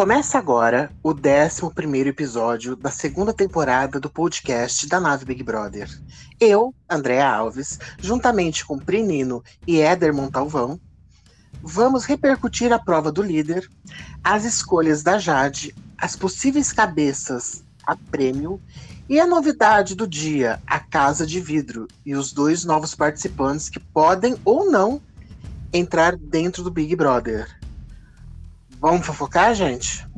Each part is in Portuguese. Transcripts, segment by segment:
Começa agora o 11 episódio da segunda temporada do podcast da Nave Big Brother. Eu, Andréa Alves, juntamente com Prinino e Éder Montalvão, vamos repercutir a prova do líder, as escolhas da Jade, as possíveis cabeças a prêmio e a novidade do dia, a Casa de Vidro e os dois novos participantes que podem ou não entrar dentro do Big Brother. Vamos fofocar, gente?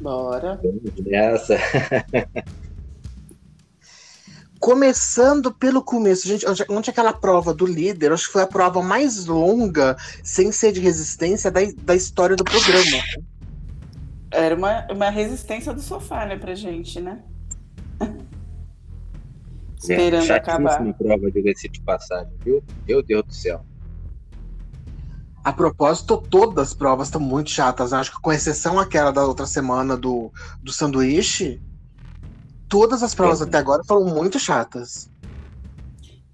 Bora. Nessa. Começando pelo começo, gente, ontem aquela prova do líder, acho que foi a prova mais longa, sem ser de resistência, da, da história do programa. Era uma, uma resistência do sofá, né, pra gente, né? Esperando é, acabar. prova de de passagem, viu? Meu Deus do céu. A propósito, todas as provas estão muito chatas. Acho que com exceção aquela da outra semana do, do sanduíche, todas as provas é. até agora foram muito chatas.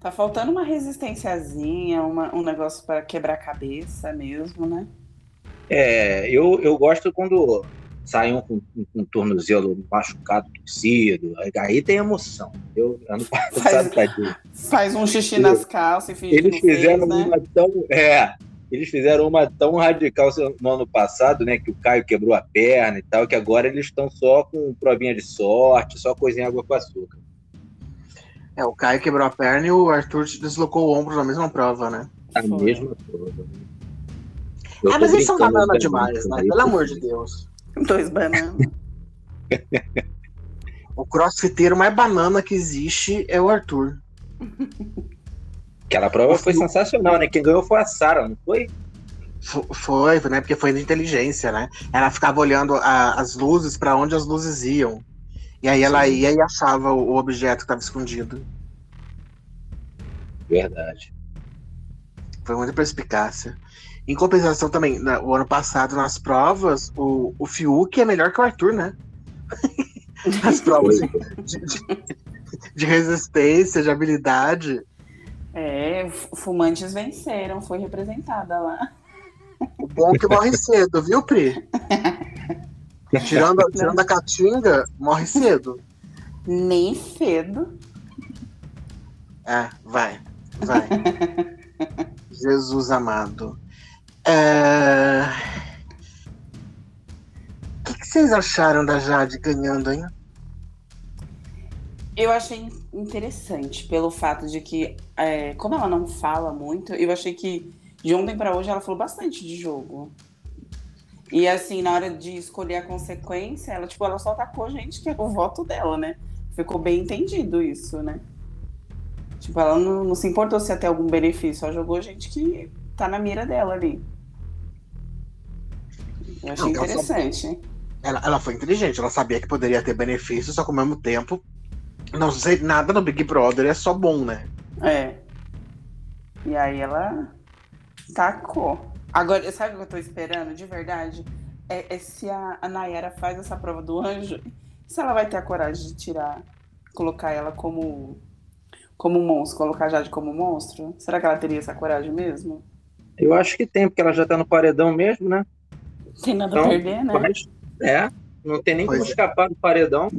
Tá faltando uma resistênciazinha, uma, um negócio para quebrar a cabeça mesmo, né? É, eu, eu gosto quando sai um com um, tornozelo machucado, torcido, aí tem emoção. Eu ano passado faz, faz um xixi nas calças e finge Eles fizeram fez, né? uma tão. É, eles fizeram uma tão radical no ano passado, né? Que o Caio quebrou a perna e tal, que agora eles estão só com provinha de sorte, só coisinha água com açúcar. É, o Caio quebrou a perna e o Arthur deslocou o ombro na mesma prova, né? A mesma prova. ah, mas eles são banana demais, né? Pelo amor de Deus. Dois bananas. o crossfiteiro mais banana que existe é o Arthur. Aquela prova foi sensacional, né? Quem ganhou foi a Sara, não foi? Foi, né? Porque foi de inteligência, né? Ela ficava olhando a, as luzes para onde as luzes iam. E aí ela ia e achava o, o objeto que estava escondido. Verdade. Foi muita perspicácia. Em compensação também, no, o ano passado, nas provas, o, o Fiuk é melhor que o Arthur, né? Nas provas de, de, de resistência, de habilidade. É, fumantes venceram, foi representada lá. O bom é que morre cedo, viu, Pri? tirando, tirando a caatinga, morre cedo. Nem cedo. É, vai, vai. Jesus amado. É... O que, que vocês acharam da Jade ganhando, hein? Eu achei interessante pelo fato de que, é, como ela não fala muito, eu achei que de ontem para hoje ela falou bastante de jogo. E assim, na hora de escolher a consequência, ela, tipo, ela só atacou gente que é o voto dela, né? Ficou bem entendido isso, né? Tipo, ela não, não se importou se até algum benefício, ela jogou gente que tá na mira dela ali. Eu achei não, interessante. Ela, ela, ela, foi inteligente, ela sabia que poderia ter benefício, só que ao mesmo tempo não sei nada no Big Brother, é só bom, né? É. E aí ela tacou. Agora, sabe o que eu tô esperando, de verdade? É, é se a, a Nayara faz essa prova do anjo, se ela vai ter a coragem de tirar, colocar ela como como monstro, colocar a Jade como monstro? Será que ela teria essa coragem mesmo? Eu acho que tem, porque ela já tá no paredão mesmo, né? Tem nada então, a perder, né? Mas, é, não tem nem pois como é. escapar do paredão.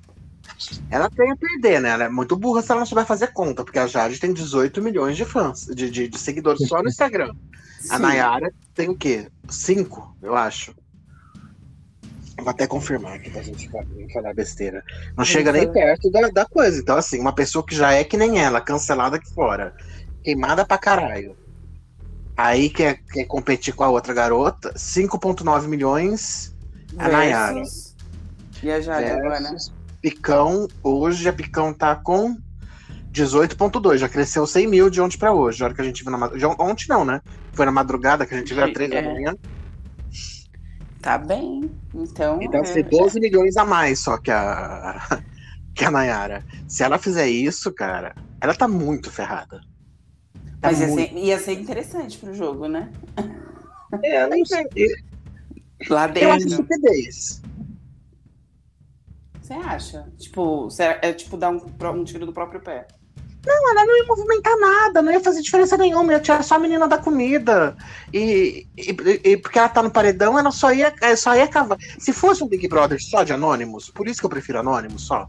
Ela tem a perder, né? Ela é muito burra se ela não souber fazer conta, porque a Jade tem 18 milhões de fãs, de, de, de seguidores só no Instagram. Sim. A Nayara tem o quê? Cinco, eu acho. Vou até confirmar aqui pra gente falar besteira. Não chega nem perto da, da coisa. Então, assim, uma pessoa que já é que nem ela, cancelada aqui fora, queimada pra caralho. Aí quer, quer competir com a outra garota, 5,9 milhões a Nayara. E a Jade agora, né? Picão, hoje a Picão tá com 18,2. Já cresceu 100 mil de ontem para hoje. A hora que a gente viu na madrugada. Ontem não, né? Foi na madrugada que a gente viu a 3 da é. manhã. Tá bem. Então. Então, ser 12 milhões a mais só que a, que a Nayara. Se ela fizer isso, cara, ela tá muito ferrada. Tá Mas muito... Ia, ser, ia ser interessante pro jogo, né? É, não sei. Lá dentro. Eu acho estupidez. Você acha? Tipo, é tipo dar um, um tiro do próprio pé. Não, ela não ia movimentar nada, não ia fazer diferença nenhuma, ia tirar só a menina da comida. E, e, e porque ela tá no paredão, ela só ia, só ia cavar. Se fosse um Big Brother só de Anônimos, por isso que eu prefiro Anônimos só.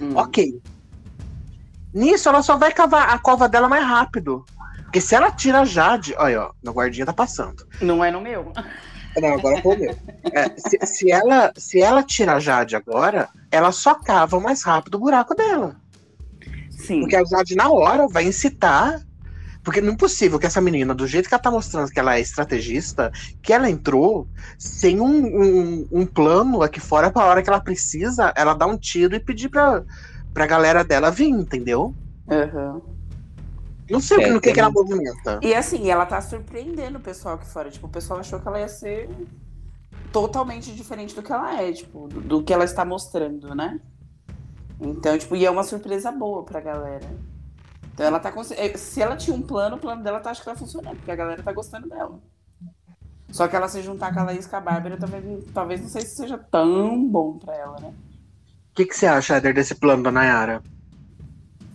Hum. Ok. Nisso, ela só vai cavar a cova dela mais rápido. Porque se ela tira a Jade. Olha, ó, meu guardinha tá passando. Não é no meu. Não, agora foi o meu. É, se, se, ela, se ela tira a Jade agora, ela só cava mais rápido o buraco dela. Sim. Porque a Jade, na hora, vai incitar. Porque não é possível que essa menina, do jeito que ela tá mostrando que ela é estrategista, que ela entrou sem um, um, um plano aqui fora pra hora que ela precisa, ela dar um tiro e pedir pra, pra galera dela vir, entendeu? Uhum. Não sei é, no que, que ela movimenta. E assim, ela tá surpreendendo o pessoal aqui fora. Tipo, o pessoal achou que ela ia ser totalmente diferente do que ela é, tipo, do, do que ela está mostrando, né? Então, tipo, e é uma surpresa boa pra galera. Então ela tá. É, se ela tinha um plano, o plano dela tá acho que tá funcionando, porque a galera tá gostando dela. Só que ela se juntar com a Laís com a Bárbara, talvez, talvez não sei se seja tão bom pra ela, né? O que, que você acha, Eder, desse plano da Nayara?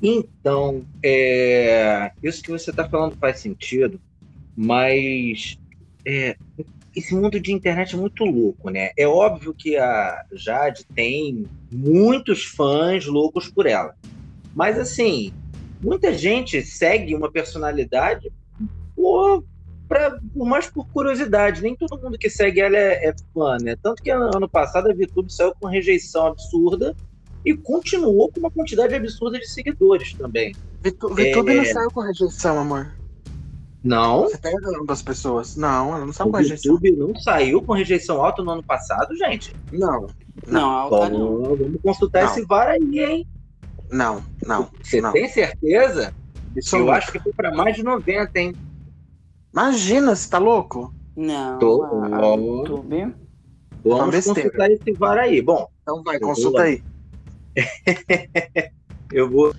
Então, é, isso que você está falando faz sentido, mas é, esse mundo de internet é muito louco, né? É óbvio que a Jade tem muitos fãs loucos por ela. Mas, assim, muita gente segue uma personalidade por, pra, por mais por curiosidade. Nem todo mundo que segue ela é, é fã, né? Tanto que ano passado a VTube saiu com rejeição absurda e continuou com uma quantidade absurda de seguidores também. VTube é... não saiu com rejeição, amor. Não. Você tá errando as pessoas. Não, ela não saiu o com rejeição. O YouTube não saiu com rejeição alta no ano passado, gente? Não. Não, alta não. Vamos consultar não. esse VAR aí, hein? Não, não. Você não. tem certeza? Isso eu acho que foi para mais de 90, hein? Imagina, você tá louco? Não. Tô. A, YouTube. Vamos consultar esse VAR aí. Bom. Então vai, consulta aí. eu vou.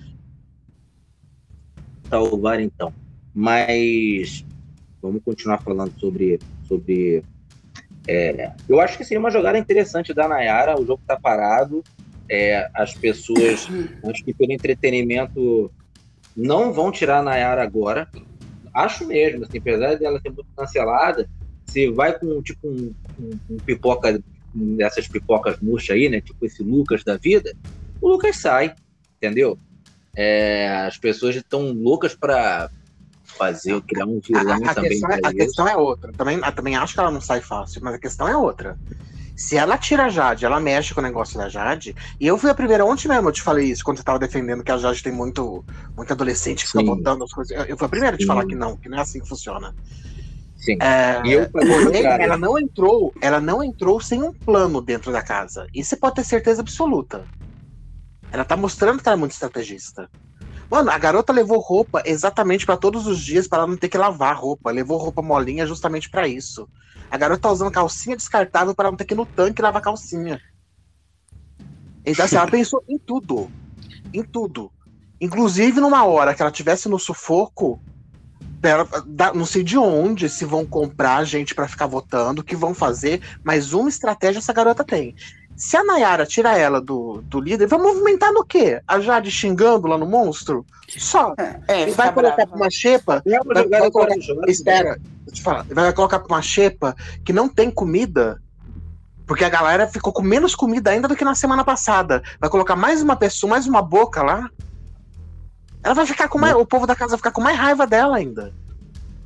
Tá o VAR então. Mas vamos continuar falando sobre. sobre é, eu acho que seria uma jogada interessante da Nayara. O jogo está parado. É, as pessoas, acho que pelo entretenimento, não vão tirar a Nayara agora. Acho mesmo, assim, apesar dela ser muito cancelada, se vai com tipo um, um, um pipoca, dessas pipocas murchas aí, né? Tipo esse Lucas da vida, o Lucas sai, entendeu? É, as pessoas estão loucas para fazer, criar um vilão a, a também. Questão, é, a questão é outra. Também, também acho que ela não sai fácil, mas a questão é outra. Se ela tira a Jade, ela mexe com o negócio da Jade. E eu fui a primeira, ontem mesmo eu te falei isso, quando você tava defendendo que a Jade tem muito, muito adolescente que fica botando as coisas. Eu, fui a primeira a te falar que não, que não é assim que funciona. Sim. É, eu, porém, ela não entrou, ela não entrou sem um plano dentro da casa. Isso você pode ter certeza absoluta. Ela tá mostrando que ela é muito estrategista. Mano, a garota levou roupa exatamente para todos os dias para não ter que lavar roupa. Levou roupa molinha justamente para isso. A garota tá usando calcinha descartável para não ter que ir no tanque lavar calcinha. Então, assim, ela pensou em tudo. Em tudo. Inclusive, numa hora que ela tivesse no sufoco, ela, não sei de onde se vão comprar gente para ficar votando, que vão fazer, mas uma estratégia essa garota tem. Se a Nayara tira ela do, do líder, vai movimentar no quê? A Jade xingando lá no monstro? Só. É, é vai colocar brava. pra uma xepa. Vai, vai colocar, espera, deixa eu falar. Vai colocar pra uma xepa que não tem comida. Porque a galera ficou com menos comida ainda do que na semana passada. Vai colocar mais uma pessoa, mais uma boca lá. Ela vai ficar com mais. O povo da casa vai ficar com mais raiva dela ainda.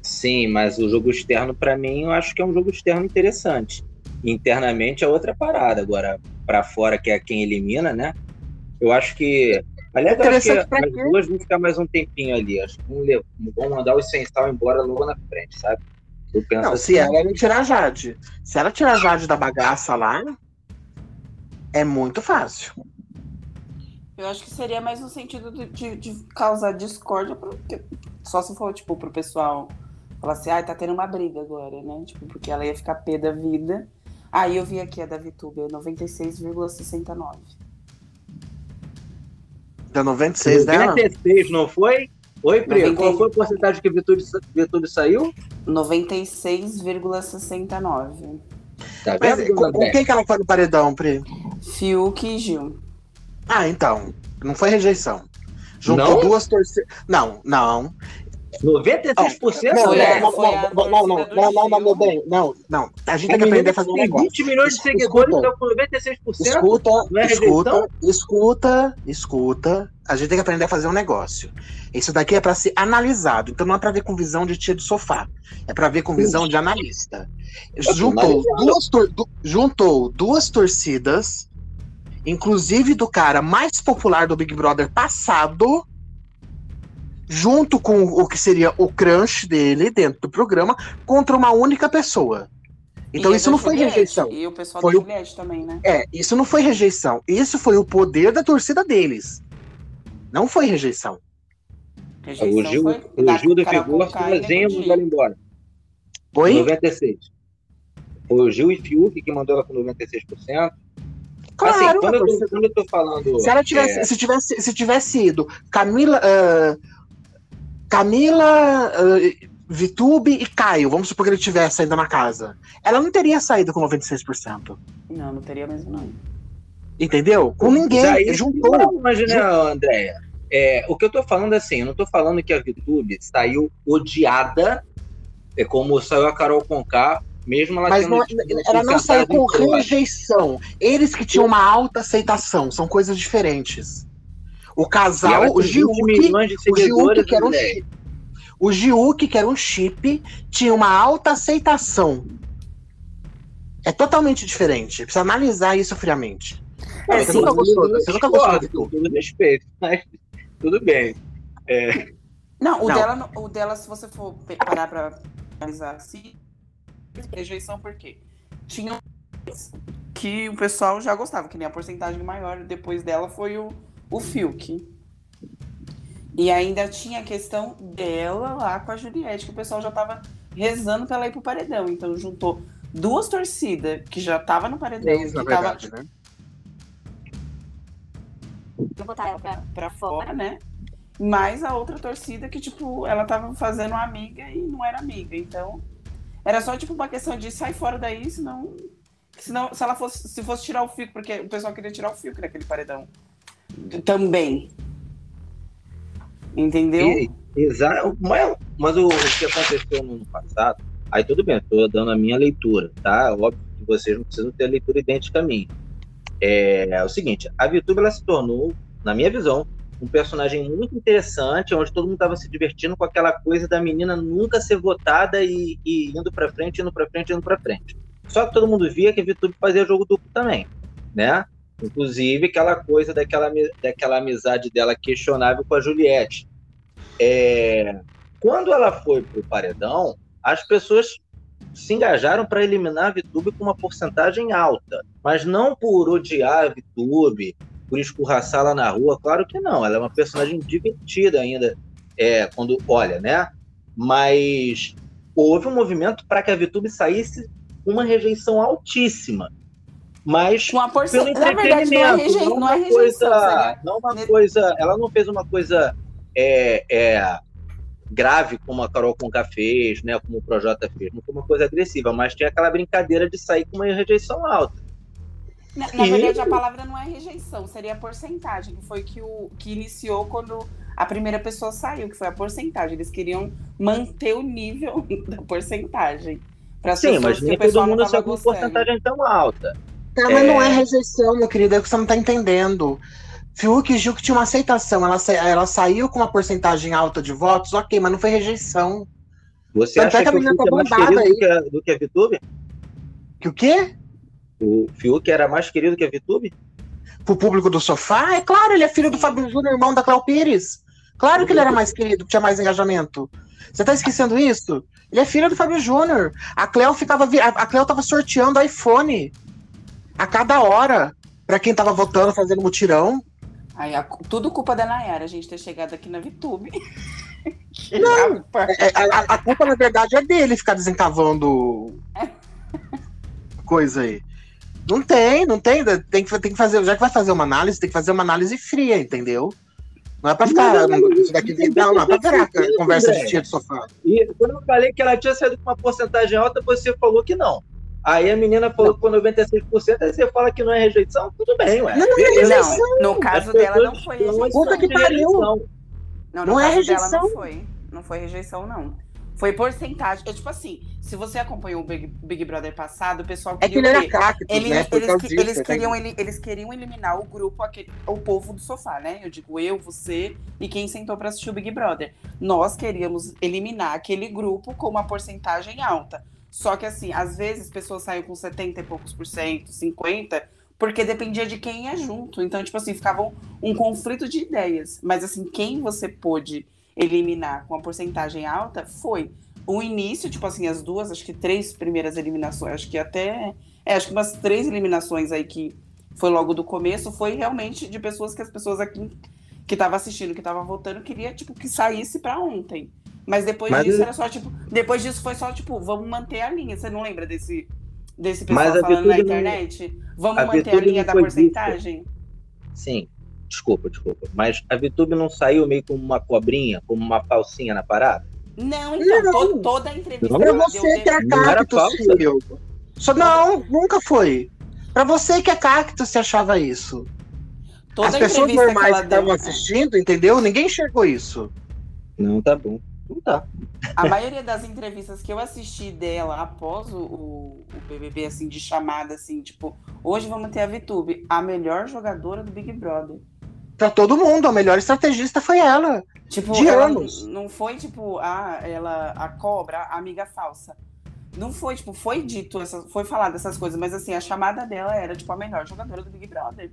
Sim, mas o jogo externo, para mim, eu acho que é um jogo externo interessante internamente é outra parada. Agora, para fora, que é quem elimina, né? Eu acho que. Aliás, eu acho que as duas vão ficar mais um tempinho ali. Acho que vão, mandar o Sensal embora logo na frente, sabe? Eu penso não, assim, se ela não tirar a Jade. Se ela tirar a Jade da bagaça lá, é muito fácil. Eu acho que seria mais no sentido de, de, de causar discórdia, porque só se for, tipo, pro pessoal falar assim, ah, tá tendo uma briga agora, né? Tipo, porque ela ia ficar pé da vida Aí eu vi aqui a da VTube, 96,69. Da 96 dela? 96, não foi? Oi, Pri, 90... qual foi a porcentagem que a VTube, VTube saiu? 96,69. Tá vendo? com, com quem que ela foi no paredão, Pri? Fiuk e Gil. Ah, então. Não foi rejeição. Juntou Não? duas torcidas. Não, não. 96%? Não, não, não, não, não, não, do não, não, meu bem. Não, não. A gente A tem que aprender a fazer um negócio. 20 milhões de seguidores, então com 96%. Escuta, é escuta, escuta, escuta. A gente tem que aprender a fazer um negócio. Isso daqui é para ser analisado. Então não é para ver com visão de tia de sofá. É para ver com visão de analista. Juntou duas, juntou duas torcidas, inclusive do cara mais popular do Big Brother passado, junto com o que seria o crush dele dentro do programa, contra uma única pessoa. Então E isso não foi Juliette, rejeição. E o pessoal Foi da o- Juliette também, né? É, isso não foi rejeição. Isso foi o poder da torcida deles. Não foi rejeição. Rejeição O Gil, foi o da Gil e sozinho Nego mandou ela embora. Oi? 96. Foi o Gil e Fiuk que mandou ela com 96%. Claro, assim, quando eu, tô, quando eu tô falando. Se ela tivesse, é, se tivesse, se tivesse ido Camila, ah, Camila, ah, Vitube e Caio, vamos supor que ele tivesse ainda na casa, ela não teria saído com 96%. Não, não teria mesmo, não. Entendeu? Com ninguém. Daí, juntou. Não, mas, né, Andréia? É, o que eu tô falando é assim, eu não tô falando que a VTube saiu odiada, é como saiu a Carol Conká, mesmo ela Mas tendo não- tido ela não saiu com rejeição. Eles que tinham uma alta aceitação, são coisas diferentes. O casal, o 20 Giuki, o Giuki, que era um chip. O Giuki, que era um chip, tinha uma alta aceitação. É totalmente diferente. Precisa analisar isso friamente. É, você sim, nunca gostou, eu você nunca gostou. Com todo respeito, mas tudo bem. Não, o, Não. Dela, o dela, se você for parar pra analisar assim, rejeição por quê? Tinha que o pessoal já gostava, que nem a porcentagem maior depois dela foi o, o Fiuk. E ainda tinha a questão dela lá com a Juliette, que o pessoal já tava rezando pra ela ir pro paredão. Então juntou duas torcidas que já tava no paredão, Três, na que tava verdade, né? botar ela pra, pra fora, né? Mais a outra torcida que, tipo, ela tava fazendo amiga e não era amiga. Então, era só, tipo, uma questão de sair fora daí, senão. Senão, se ela fosse, se fosse tirar o Fiuk, porque o pessoal queria tirar o Fiuk naquele paredão. Também. Entendeu? Exato, mas, o, o que aconteceu no ano passado, aí tudo bem, estou dando a minha leitura, tá? Óbvio que vocês não precisam ter a leitura idêntica a mim. É, é o seguinte, a VTube ela se tornou, na minha visão, um personagem muito interessante, onde todo mundo estava se divertindo com aquela coisa da menina nunca ser votada e, e indo para frente, indo para frente, indo para frente. Só que todo mundo via que a VTube fazia jogo duplo também, né? Inclusive aquela coisa daquela, daquela amizade dela questionável com a Juliette. É, quando ela foi pro paredão, as pessoas se engajaram para eliminar a VTube com uma porcentagem alta, mas não por odiar a VTube, por escorraçá-la na rua, claro que não. Ela é uma personagem divertida ainda, é, quando olha, né? Mas houve um movimento para que a VTube saísse com uma rejeição altíssima. Mas Com a pelo porcentagem. Na verdade, não é, entretenimento, rejei... não não é uma rejeição. coisa, não uma Ne- coisa, ela não fez uma coisa é, é, grave como a Carol Conká fez, né, como o Projota fez, não foi uma coisa agressiva, mas tinha aquela brincadeira de sair com uma rejeição alta. Na, na verdade, a palavra não é rejeição, seria a porcentagem, que foi que, o, que iniciou quando a primeira pessoa saiu, que foi a porcentagem. Eles queriam manter o nível da porcentagem. Para Sim, mas nem todo mundo saiu com uma porcentagem tão alta. Tá, mas não é rejeição, meu querido, é que você não tá entendendo. Fiuk e Gil que tinha uma aceitação, ela, sa- ela saiu com uma porcentagem alta de votos, ok, mas não foi rejeição. Você Tanto é acha que a que o Fiuk tá é mais querido aí. do que, a, do que a VTube? Que o quê? O Fiuk era mais querido que a VTube? Pro público do sofá? É claro, ele é filho do Fábio Júnior, irmão da Cléo Pires. Claro que ele era mais querido, que tinha mais engajamento. Você tá esquecendo isso? Ele é filho do Fábio Júnior. A Cléo ficava. A Cléo tava sorteando iPhone a cada hora pra quem tava votando, fazendo mutirão. Aí, a- tudo culpa da Nayara, a gente ter chegado aqui na VTube. Não. É, a, a- culpa, na verdade, é dele ficar desencavando coisa aí. Não tem, não tem. Tem que, tem que fazer. Já que vai fazer uma análise, tem que fazer uma análise fria, entendeu? Não é pra ficar. Não, isso daqui, não, não é pra virar conversa de tia de sofá. E quando eu falei que ela tinha saído com uma porcentagem alta, você falou que não. Aí a menina falou que foi 96%, aí você fala que não é rejeição, tudo bem, ué. Não, não é rejeição. Não, no caso dela não foi rejeição. Puta que pariu. Não, no Não é caso rejeição. dela não foi. Não foi rejeição, não. Foi porcentagem. É, tipo assim, se você acompanhou o Big, Big Brother passado, o pessoal É que queria ele o era quê? cactus, Eles, né? Eles, disso, eles tá queriam, ele- eles queriam eliminar o grupo, aquele, o povo do sofá, né? Eu digo eu, você e quem sentou pra assistir o Big Brother. Nós queríamos eliminar aquele grupo com uma porcentagem alta. Só que assim, às vezes pessoas saem com 70 e poucos por cento, 50, porque dependia de quem ia junto. Então, tipo assim, ficava um, um conflito de ideias. Mas assim, quem você pôde eliminar com uma porcentagem alta foi o início, tipo assim, as duas, acho que três primeiras eliminações, acho que até. É, acho que umas três eliminações aí que foi logo do começo, foi realmente de pessoas que as pessoas aqui que estavam assistindo, que estavam votando, queria, tipo, que saísse pra ontem. Mas depois Mas disso eu- era só, tipo, depois disso foi só, tipo, vamos manter a linha. Você não lembra desse, desse pessoal falando na Vitube não- internet? Vamos a manter a linha da porcentagem? Sim, desculpa, desculpa. Mas a VTube não saiu meio como uma cobrinha, como uma falsinha na parada? Não, então, Não. to- toda a entrevista Não, Pra ela você que é filho. Só, não, nunca foi. Pra você que é cactus, você achava isso. toda As pessoas normais que estavam assistindo, entendeu? Ninguém enxergou isso. Não, tá bom. Não tá. A maioria das entrevistas que eu assisti dela após o, o, o BBB, assim, de chamada, assim, tipo, hoje vamos ter a VTube, a melhor jogadora do Big Brother. Pra todo mundo, a melhor estrategista foi ela. Tipo, De ela anos. não foi, tipo, ah, ela, a cobra, a amiga falsa. Não foi, tipo, foi dito, essa, foi falado essas coisas, mas assim, a chamada dela era, tipo, a melhor jogadora do Big Brother.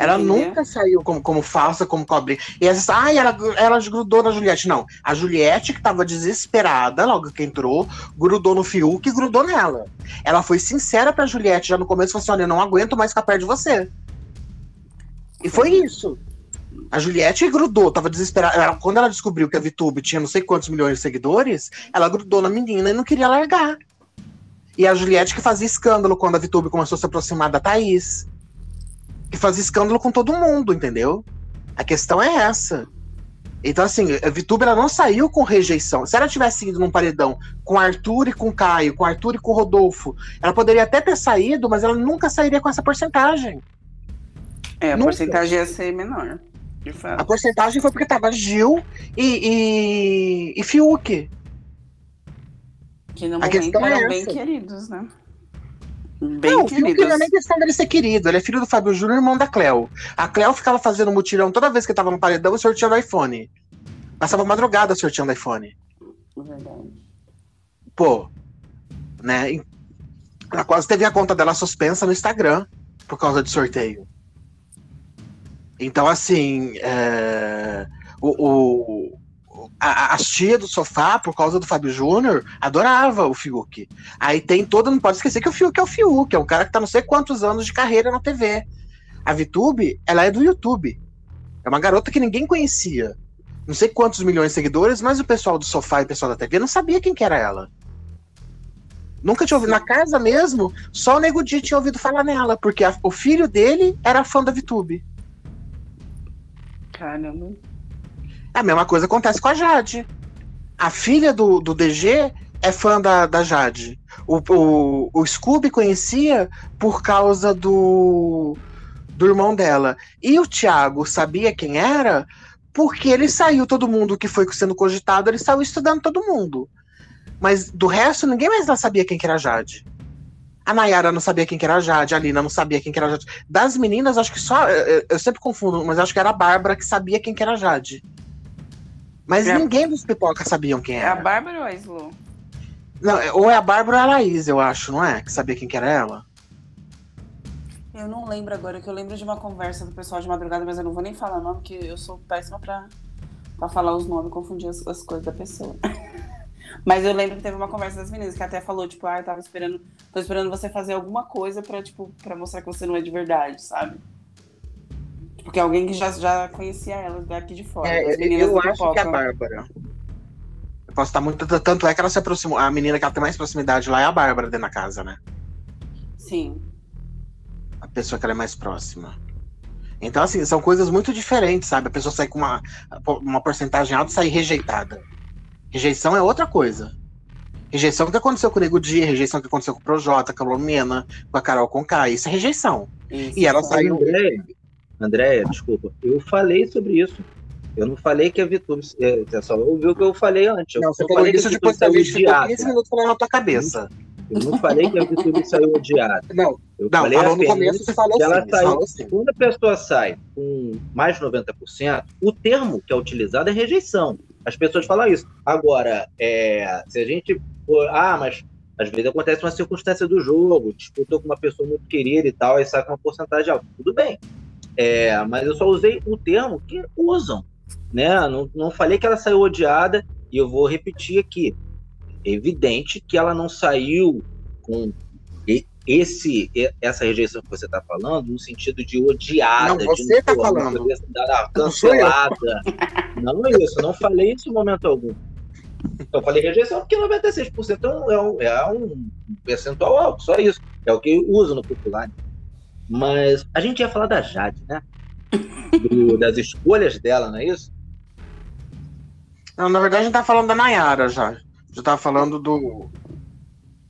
Ela Entendeu? nunca saiu como, como falsa, como cobrinha. E vezes, ai, ela, ela grudou na Juliette. Não, a Juliette, que tava desesperada logo que entrou, grudou no Fiuk e grudou nela. Ela foi sincera pra Juliette já no começo, falou assim: olha, eu não aguento mais ficar perto de você. E foi isso. A Juliette grudou, tava desesperada. Ela- quando ela descobriu que a VTube tinha não sei quantos milhões de seguidores, ela grudou na menina e não queria largar. E a Juliette que fazia escândalo quando a VTube começou a se aproximar da Thaís. Que fazia escândalo com todo mundo, entendeu? A questão é essa. Então, assim, a VTube ela não saiu com rejeição. Se ela tivesse ido num paredão com Arthur e com Caio, com Arthur e com Rodolfo, ela poderia até ter saído, mas ela nunca sairia com essa porcentagem. É, a Nunca. porcentagem ia ser menor. De fato. A porcentagem foi porque tava Gil e, e, e Fiuk. Que no A momento é eram bem essa. queridos, né? Bem não, o Fiuk queridos. não é nem questão dele ser querido. Ele é filho do Fábio Júnior, irmão da Cleo. A Cleo ficava fazendo mutirão toda vez que tava no paredão e sorteando iPhone. Passava madrugada sorteando iPhone. Verdade. Pô, né? Ela quase teve a conta dela suspensa no Instagram por causa de sorteio. Então, assim, é, o, o- a, a tia do sofá, por causa do Fábio Júnior, adorava o Fiuk. Aí tem toda, não pode esquecer que o Fiuk é o Fiuk, é um cara que tá não sei quantos anos de carreira na TV. A VTube, ela é do YouTube. É uma garota que ninguém conhecia. Não sei quantos milhões de seguidores, mas o pessoal do sofá e o pessoal da TV não sabia quem que era ela. Nunca tinha ouvido. Na casa mesmo, só o Nego Di tinha ouvido falar nela, porque a- o filho dele era fã da VTube. Caramba. A mesma coisa acontece com a Jade. A filha do, do DG é fã da, da Jade. O, o, o Scooby conhecia por causa do, do irmão dela. E o Thiago sabia quem era porque ele saiu, todo mundo que foi sendo cogitado, ele saiu estudando todo mundo. Mas do resto, ninguém mais lá sabia quem que era a Jade. A Nayara não sabia quem que era a Jade, a Lina não sabia quem que era a Jade. Das meninas, acho que só. Eu, sempre confundo, mas acho que era a Bárbara que sabia quem que era a Jade. Mas É. ninguém dos pipocas sabiam quem É a era. Bárbara ou a Slu? Não, é- ou é a Bárbara ou a Laís, eu acho, não é? Que sabia quem que era ela. Eu não lembro agora, que eu lembro de uma conversa do pessoal de madrugada, mas eu não vou nem falar o nome, porque eu sou péssima pra, pra falar os nomes, confundir as, as coisas da pessoa. mas eu lembro que teve uma conversa das meninas que até falou, tipo, ah, eu tava esperando, tô esperando você fazer alguma coisa pra, tipo, pra mostrar que você não é de verdade, sabe? Porque alguém que já, já conhecia elas daqui de fora. É, eu do acho que é a Pipoca. Bárbara. Eu posso estar muito. Tanto é que ela se aproximou. A menina que ela tem mais proximidade lá é a Bárbara dentro da casa, né? Sim. A pessoa que ela é mais próxima. Então, assim, são coisas muito diferentes, sabe? A pessoa sai com uma, uma porcentagem alta e sair rejeitada. Rejeição é outra coisa. Rejeição que aconteceu com o Nego Dia, rejeição que aconteceu com o Projota, com a Lumena, com a Carol Conká. Isso é rejeição. Isso. E ela saiu. Andréia, Andréia, desculpa, eu falei sobre isso. Eu não falei que a Vitube. É, você só ouviu o que eu falei antes. Eu Não, você falou falei isso depois da vez odiada. 15 minutos falando na tua cabeça. Eu não falei que a Vitube saiu odiada. Não, Eu não falei falou no começo, você falou que ela assim. Você saiu- assim. Quando a pessoa sai com mais de 90%, o termo que é utilizado é rejeição. As pessoas falam isso. Agora, é, se a gente. for- Ah, mas às vezes acontece uma circunstância do jogo, disputou com uma pessoa muito querida e tal, e sai com uma porcentagem alta. Tudo bem. É, mas eu só usei o termo que usam. Né? Não, não falei que ela saiu odiada, e eu vou repetir aqui. É evidente que ela não saiu com esse, essa rejeição que você está falando, no sentido de odiada, Não, você tá pô, falando. cancelada. Não é isso, eu não falei isso em momento algum. Eu falei rejeição porque 96% é um, é um, é um percentual alto, só isso. É o que usa no popular. Mas a gente ia falar da Jade, né? Do- das escolhas dela, não é isso? Não, na verdade, a gente tá falando da Nayara já. Já tava falando do.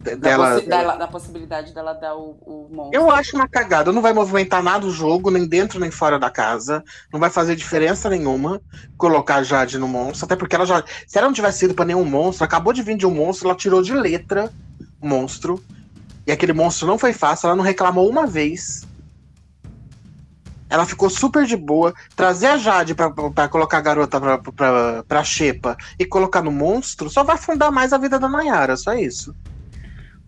de- Da, Dela. possi- dela- da possibilidade dela dar o, o monstro. Eu acho uma cagada. Não vai movimentar nada o jogo, nem dentro nem fora da casa. Não vai fazer diferença nenhuma colocar a Jade no monstro. Até porque ela já. Se ela não tivesse ido pra nenhum monstro, acabou de vir de um monstro, ela tirou de letra monstro. E aquele monstro não foi fácil, ela não reclamou uma vez. Ela ficou super de boa. Trazer a Jade pra, pra- pra colocar a garota pra, pra, pra Xepa e colocar no monstro só vai afundar mais a vida da Nayara, só isso.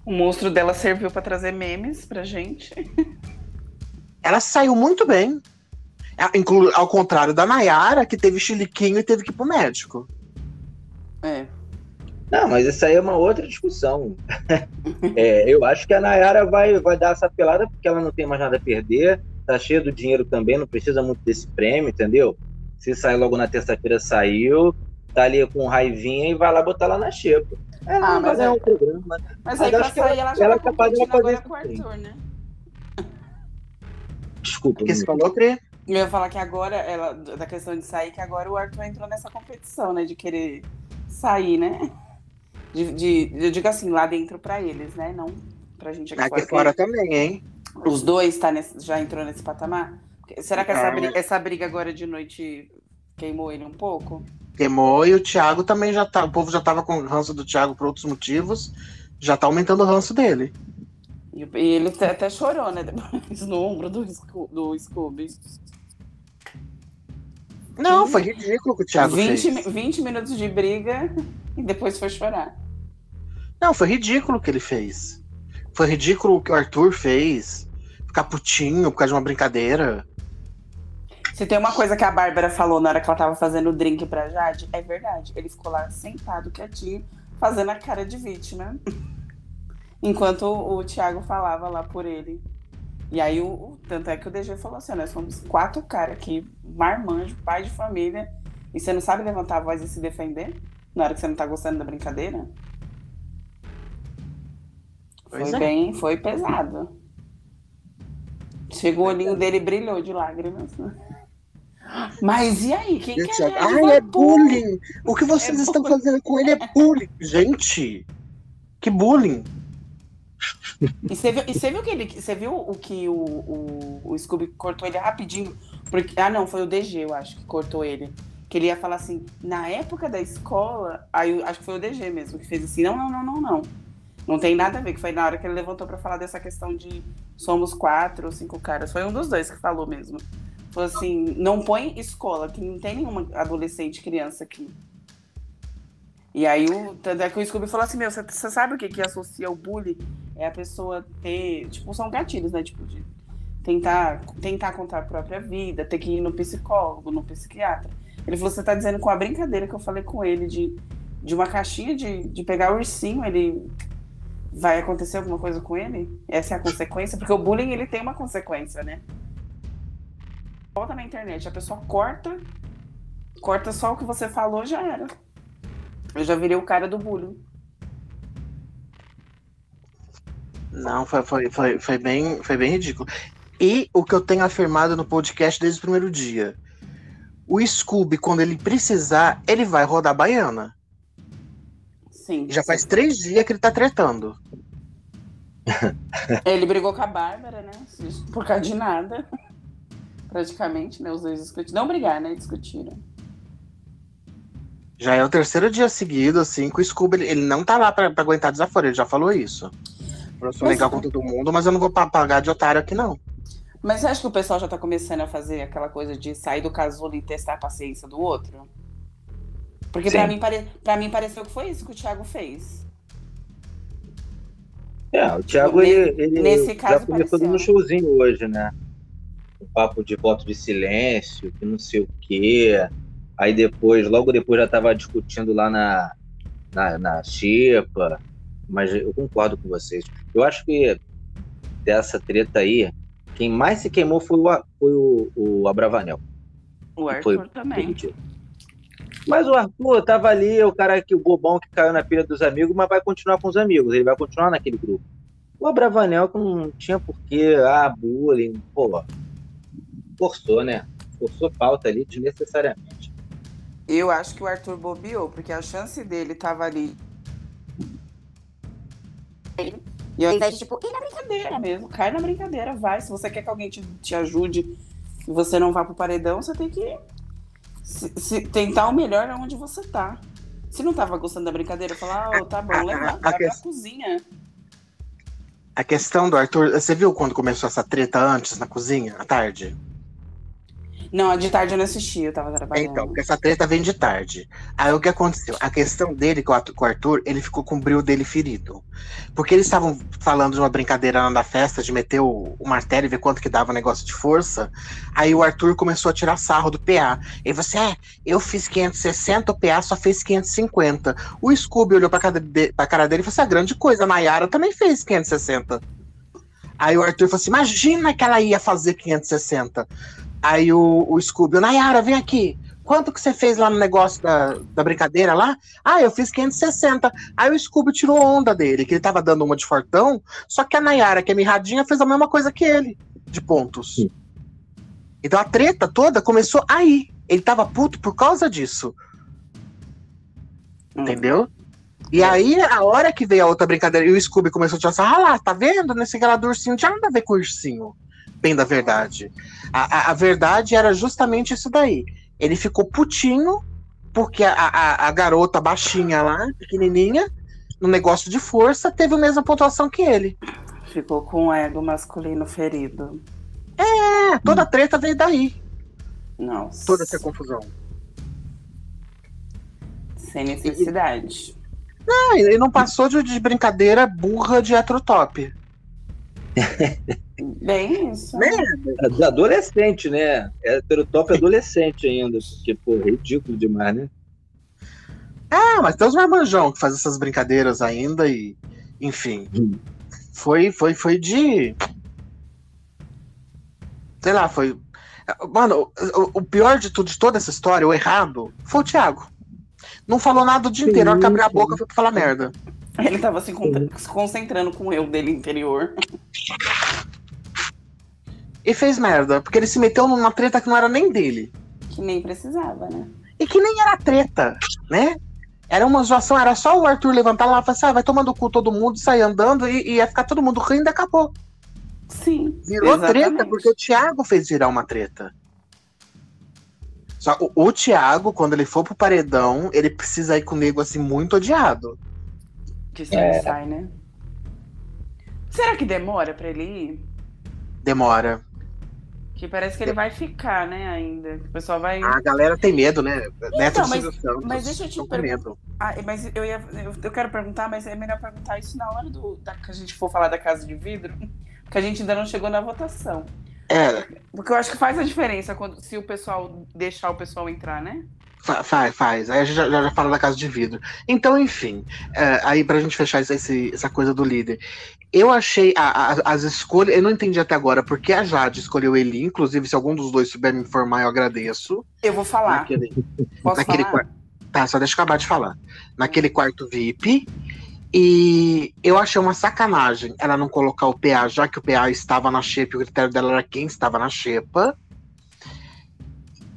O monstro dela serviu pra trazer memes pra gente. ela saiu muito bem. Ao contrário da Nayara, que teve chiliquinho e teve que ir pro médico. É. Não, mas isso aí é uma outra discussão. É, eu acho que a Nayara vai, vai dar essa pelada porque ela não tem mais nada a perder, tá cheia do dinheiro também, não precisa muito desse prêmio, entendeu? Se sair logo na terça-feira, saiu, tá ali com raivinha e vai lá botar lá na xepa. Ela Ah, não mas ganhar é- um programa. né? Mas Mas aí pra acho que sair ela, já ela tá é capaz de competindo fazer agora com o Arthur, né? Desculpa. O que você falou, Pri? Eu ia falar que agora, ela, da questão de sair, que agora o Arthur entrou nessa competição, né? De querer sair, né? De, de- eu digo assim, lá dentro pra eles, né? Não pra gente aqui, Aqui fora. fora também, hein? Os dois tá nesse- já entrou nesse patamar? Será que essa, briga, essa briga agora de noite queimou ele um pouco? Queimou e o Thiago também já tá. O povo já tava com ranço do Thiago por outros motivos. Já tá aumentando o ranço dele. E, ele até, chorou, né? Depois no ombro do, do Scooby. Não, foi ridículo o que o Thiago 20, fez. mi- 20 minutos de briga e depois foi chorar. Não, foi ridículo o que ele fez. Foi ridículo o que o Arthur fez. Ficar putinho por causa de uma brincadeira. Se tem uma coisa que a Bárbara falou na hora que ela tava fazendo o drink pra Jade, é verdade. Ele ficou lá sentado, quietinho, fazendo a cara de vítima. Enquanto o, Thiago falava lá por ele. E aí, o, o- tanto é que o DG falou assim: nós somos quatro caras aqui, marmanjo, pai de família, e você não sabe levantar a voz e se defender? Na hora que você não tá gostando da brincadeira? Pois foi é. bem, foi pesado. Chegou o olhinho dele e brilhou de lágrimas. Mas e aí? Quem que é Ai, é bullying! O que vocês É estão bullying." fazendo com ele é bullying. Gente, que bullying. E você viu, e você viu que ele. Você viu o que o, o, o Scooby cortou ele rapidinho? Porque, ah, não, foi o DG, eu acho, que cortou ele. Que ele ia falar assim, na época da escola, aí eu acho que foi o DG mesmo, que fez assim, não, não, não, não, não. Não tem nada a ver, que foi na hora que ele levantou pra falar dessa questão de somos quatro ou cinco caras. Foi um dos dois que falou mesmo. Falou assim, não põe escola, que não tem nenhuma adolescente, criança aqui. E aí o, tanto é que o Scooby falou assim, meu, você você sabe o que, que associa o bullying? É a pessoa ter, tipo, são gatilhos, né? Tipo, de tentar, tentar contar a própria vida, ter que ir no psicólogo, no psiquiatra. Ele falou, você tá dizendo com a brincadeira que eu falei com ele de, de uma caixinha de, de pegar o ursinho, ele vai acontecer alguma coisa com ele? Essa é a consequência? Porque o bullying, ele tem uma consequência, né? Volta na internet, a pessoa corta, corta só o que você falou, já era. Eu já virei o cara do bullying. Não, foi, foi, foi, foi, bem, foi bem ridículo. E o que eu tenho afirmado no podcast desde o primeiro dia. O Scooby, quando ele precisar, ele vai rodar baiana. Sim. Já sim. faz três dias que ele tá tretando. Ele brigou com a Bárbara, né? Por causa de nada. Praticamente, né? Os dois discutiram. Não brigar, né? Discutiram. Já é o terceiro dia seguido, assim, que o Scooby, ele, ele não tá lá pra, pra aguentar desaforo, ele já falou isso. Eu sou Mas- legal com todo mundo, mas eu não vou pa- pagar de otário aqui, não. Mas você acha que o pessoal já tá começando a fazer aquela coisa de sair do casulo e testar a paciência do outro? Porque pra Sim. mim, pare... pra mim pareceu que foi isso que o Thiago fez. É, o Thiago, ele, ele nesse já caso, começou pareceu. no showzinho hoje, né? Um papo de voto de silêncio, que não sei o quê. Aí depois, logo depois já tava discutindo lá na, na, na Xepa. Mas eu concordo com vocês. Eu acho que dessa treta aí, quem mais se queimou foi o, foi o, o Abravanel. O Arthur Foi- também. Mas o Arthur tava ali, o cara que o bobão que caiu na pilha dos amigos, mas vai continuar com os amigos, ele vai continuar naquele grupo. O Abravanel que não tinha porquê, ah, bullying, pô, forçou, né? Forçou pauta ali desnecessariamente. Eu acho que o Arthur bobeou, porque a chance dele tava ali. E ao invés tipo, ir na brincadeira mesmo, cai na brincadeira, vai. Se você quer que alguém te, te ajude e você não vá pro paredão, você tem que se- se- tentar o melhor onde você tá. Se não tava gostando da brincadeira, falar, ah, tá bom, legal, a vai pra questão- cozinha. A questão do Arthur, você viu quando começou essa treta antes na cozinha, à tarde? Não, a de tarde eu não assisti, eu tava trabalhando. Então, porque essa treta vem de tarde. Aí o que aconteceu? A questão dele com o Arthur- ele ficou com o brilho dele ferido. Porque eles estavam falando de uma brincadeira lá na festa, de meter o, o martelo e ver quanto que dava o negócio de força. Aí o Arthur começou a tirar sarro do PA. E você, é, eu fiz 560, o PA só fez 550. O Scooby olhou pra cara, de, pra cara dele e falou assim: a grande coisa, a Nayara também fez 560. Aí o Arthur falou assim: imagina que ela ia fazer 560. Aí o, o Scooby, Nayara, vem aqui. Quanto que você fez lá no negócio da, da brincadeira lá? Ah, eu fiz 560. Aí o Scooby tirou onda dele, que ele tava dando uma de fortão, só que a Nayara, que é mirradinha, fez a mesma coisa que ele, de pontos. Sim. Então a treta toda começou aí. Ele tava puto por causa disso, Hum. entendeu? E aí, a hora que veio a outra brincadeira e o Scooby começou a tirar essa, ah lá, tá vendo? Nesse do ursinho, não tinha nada a ver com o ursinho. Bem da verdade. A, a, a verdade era justamente isso daí. Ele ficou putinho porque a, a, a garota baixinha lá, pequenininha, no negócio de força, teve a mesma pontuação que ele. Ficou com o ego masculino ferido. É, toda a treta veio daí. Nossa. Toda essa confusão. Sem necessidade. Ah, ele não passou de, de brincadeira burra de heterotop. Bem isso. Né? É Adolescente, né? É top adolescente ainda, porque, pô, é ridículo demais, né? Ah, mas tem os marmanjão que fazem essas brincadeiras ainda e. Enfim. Hum. Foi, foi, foi de. Sei lá, foi. Mano, o, o pior de tudo, de toda essa história, o errado, foi o Thiago. Não falou nada o dia inteiro, a hora que abriu a boca foi pra falar merda. Ele tava se concentrando com o eu dele interior. E fez merda, porque ele se meteu numa treta que não era nem dele. Que nem precisava, né? E que nem era treta, né? Era uma zoação, era só o Arthur levantar lá e falar assim: ah, vai tomando cu todo mundo, sair andando e, e ia ficar todo mundo rindo e acabou. Sim. Virou exatamente. treta porque o Thiago fez virar uma treta. Só o, o Thiago, quando ele for pro paredão, ele precisa ir comigo assim, muito odiado. Que se É. sai, né? Será que demora pra ele ir? Demora. Que parece que ele vai ficar, né, ainda. O pessoal vai. A galera tem medo, né? Então, mas- mas deixa eu te perguntar. Ah, mas eu, ia, eu, eu quero perguntar, mas é melhor perguntar isso na hora do, da, que a gente for falar da casa de vidro, porque a gente ainda não chegou na votação. É, Porque eu acho que faz a diferença quando, se o pessoal deixar o pessoal entrar, né? fa- faz, faz. Aí a gente já, já fala da casa de vidro. Então, enfim, é, aí pra gente fechar esse- essa coisa do líder. Eu achei a- a- as escolhas, eu não entendi até agora porque a Jade escolheu ele, inclusive, se algum dos dois souber me informar, eu agradeço. Eu vou falar. Naquele, Posso naquele falar? Tá, só deixa eu acabar de falar. Naquele quarto VIP. E eu achei uma sacanagem ela não colocar o PA, já que o PA estava na xepa, e o critério dela era quem estava na xepa.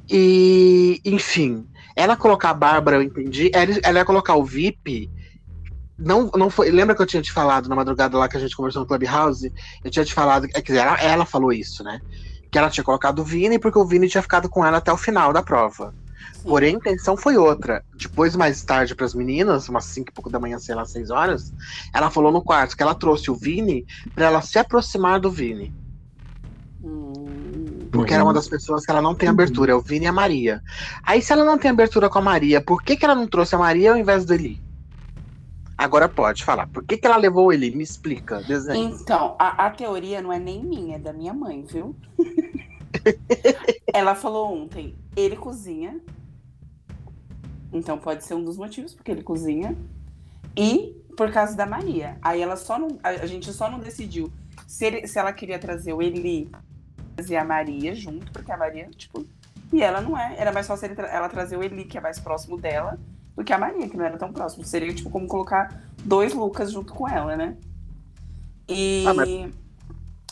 E, enfim, ela colocar a Bárbara, eu entendi. Ela, ela ia colocar o VIP não, não foi. Lembra que eu tinha te falado na madrugada lá que a gente conversou no Clubhouse? Eu tinha te falado. É, quer dizer, ela, ela falou isso, né? Que ela tinha colocado o Vini porque o Vini tinha ficado com ela até o final da prova. Sim. Porém, a intenção foi outra. Depois, mais tarde, para as meninas, umas 5 e pouco da manhã, sei lá, 6 horas, ela falou no quarto que ela trouxe o Vini para ela se aproximar do Vini. Hum, Porque era uma das pessoas que ela não tem abertura, é o Vini e a Maria. Aí, se ela não tem abertura com a Maria, por que, que ela não trouxe a Maria ao invés do Eli? Agora pode falar. Por que, que ela levou o Eli? Me explica. Desenho. Então, a, a teoria não é nem minha, é da minha mãe, viu? Ela falou ontem, ele cozinha. Então pode ser um dos motivos, porque ele cozinha. E por causa da Maria. Aí ela só não. A, gente só não decidiu se, ele- se ela queria trazer o Eli trazer a Maria junto, porque a Maria, tipo. E ela não é. Era mais fácil ele ela trazer o Eli, que é mais próximo dela, do que a Maria, que não era tão próximo. Seria, tipo, como colocar dois Lucas junto com ela, né? E. Ah, mas-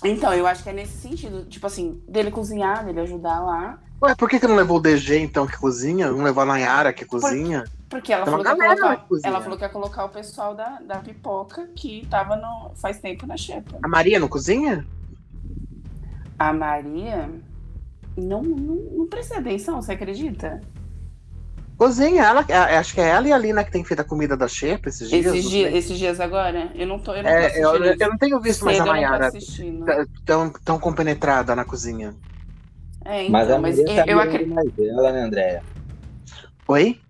Então, eu acho que é nesse sentido, tipo assim, dele cozinhar, dele ajudar lá. Ué, por que, que não levou o DG, então, que cozinha? Não levou a Nayara, que cozinha? Porque ela falou, que colocar, que ela falou que ia colocar o pessoal da, da pipoca que tava no, faz tempo na xepa. A Maria não cozinha? A Maria não, não, não prestei atenção, você acredita? Cozinha, ela, a- acho que é ela e a Lina que tem feito a comida da Xepa esses dias. Esses, esses dias agora? Eu não tô, eu não tô É, eu, assistindo. eu não tenho visto mais a eu tô assistindo. tão, tão compenetrada na cozinha. É, então, Mas a mas Maria eu, tá eu acredito. mais ela, né, Andréia? Oi?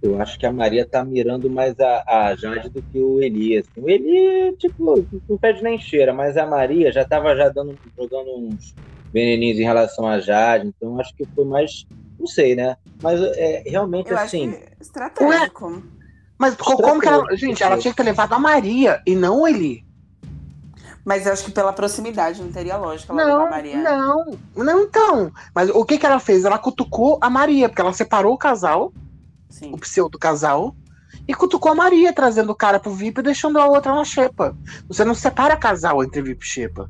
Eu acho que a Maria tá mirando mais a, a Jade do que o Elias. O Eli, tipo, não pede nem cheira, mas a Maria já tava já dando, jogando uns veneninhos em relação a Jade, então acho que foi mais. Não sei, né? Mas é, realmente Eu acho assim. que é estratégico. Mas co- como que ela. Gente, ela tinha que ter levado a Maria e não o Eli. Mas eu acho que pela proximidade não teria lógica ela levar Não, a Maria. não, não então. Mas o que que ela fez? Ela cutucou a Maria, porque ela separou o casal, Sim. o pseudo casal, e cutucou a Maria, trazendo o cara pro VIP e deixando a outra na xepa. Você não separa casal entre VIP e xepa.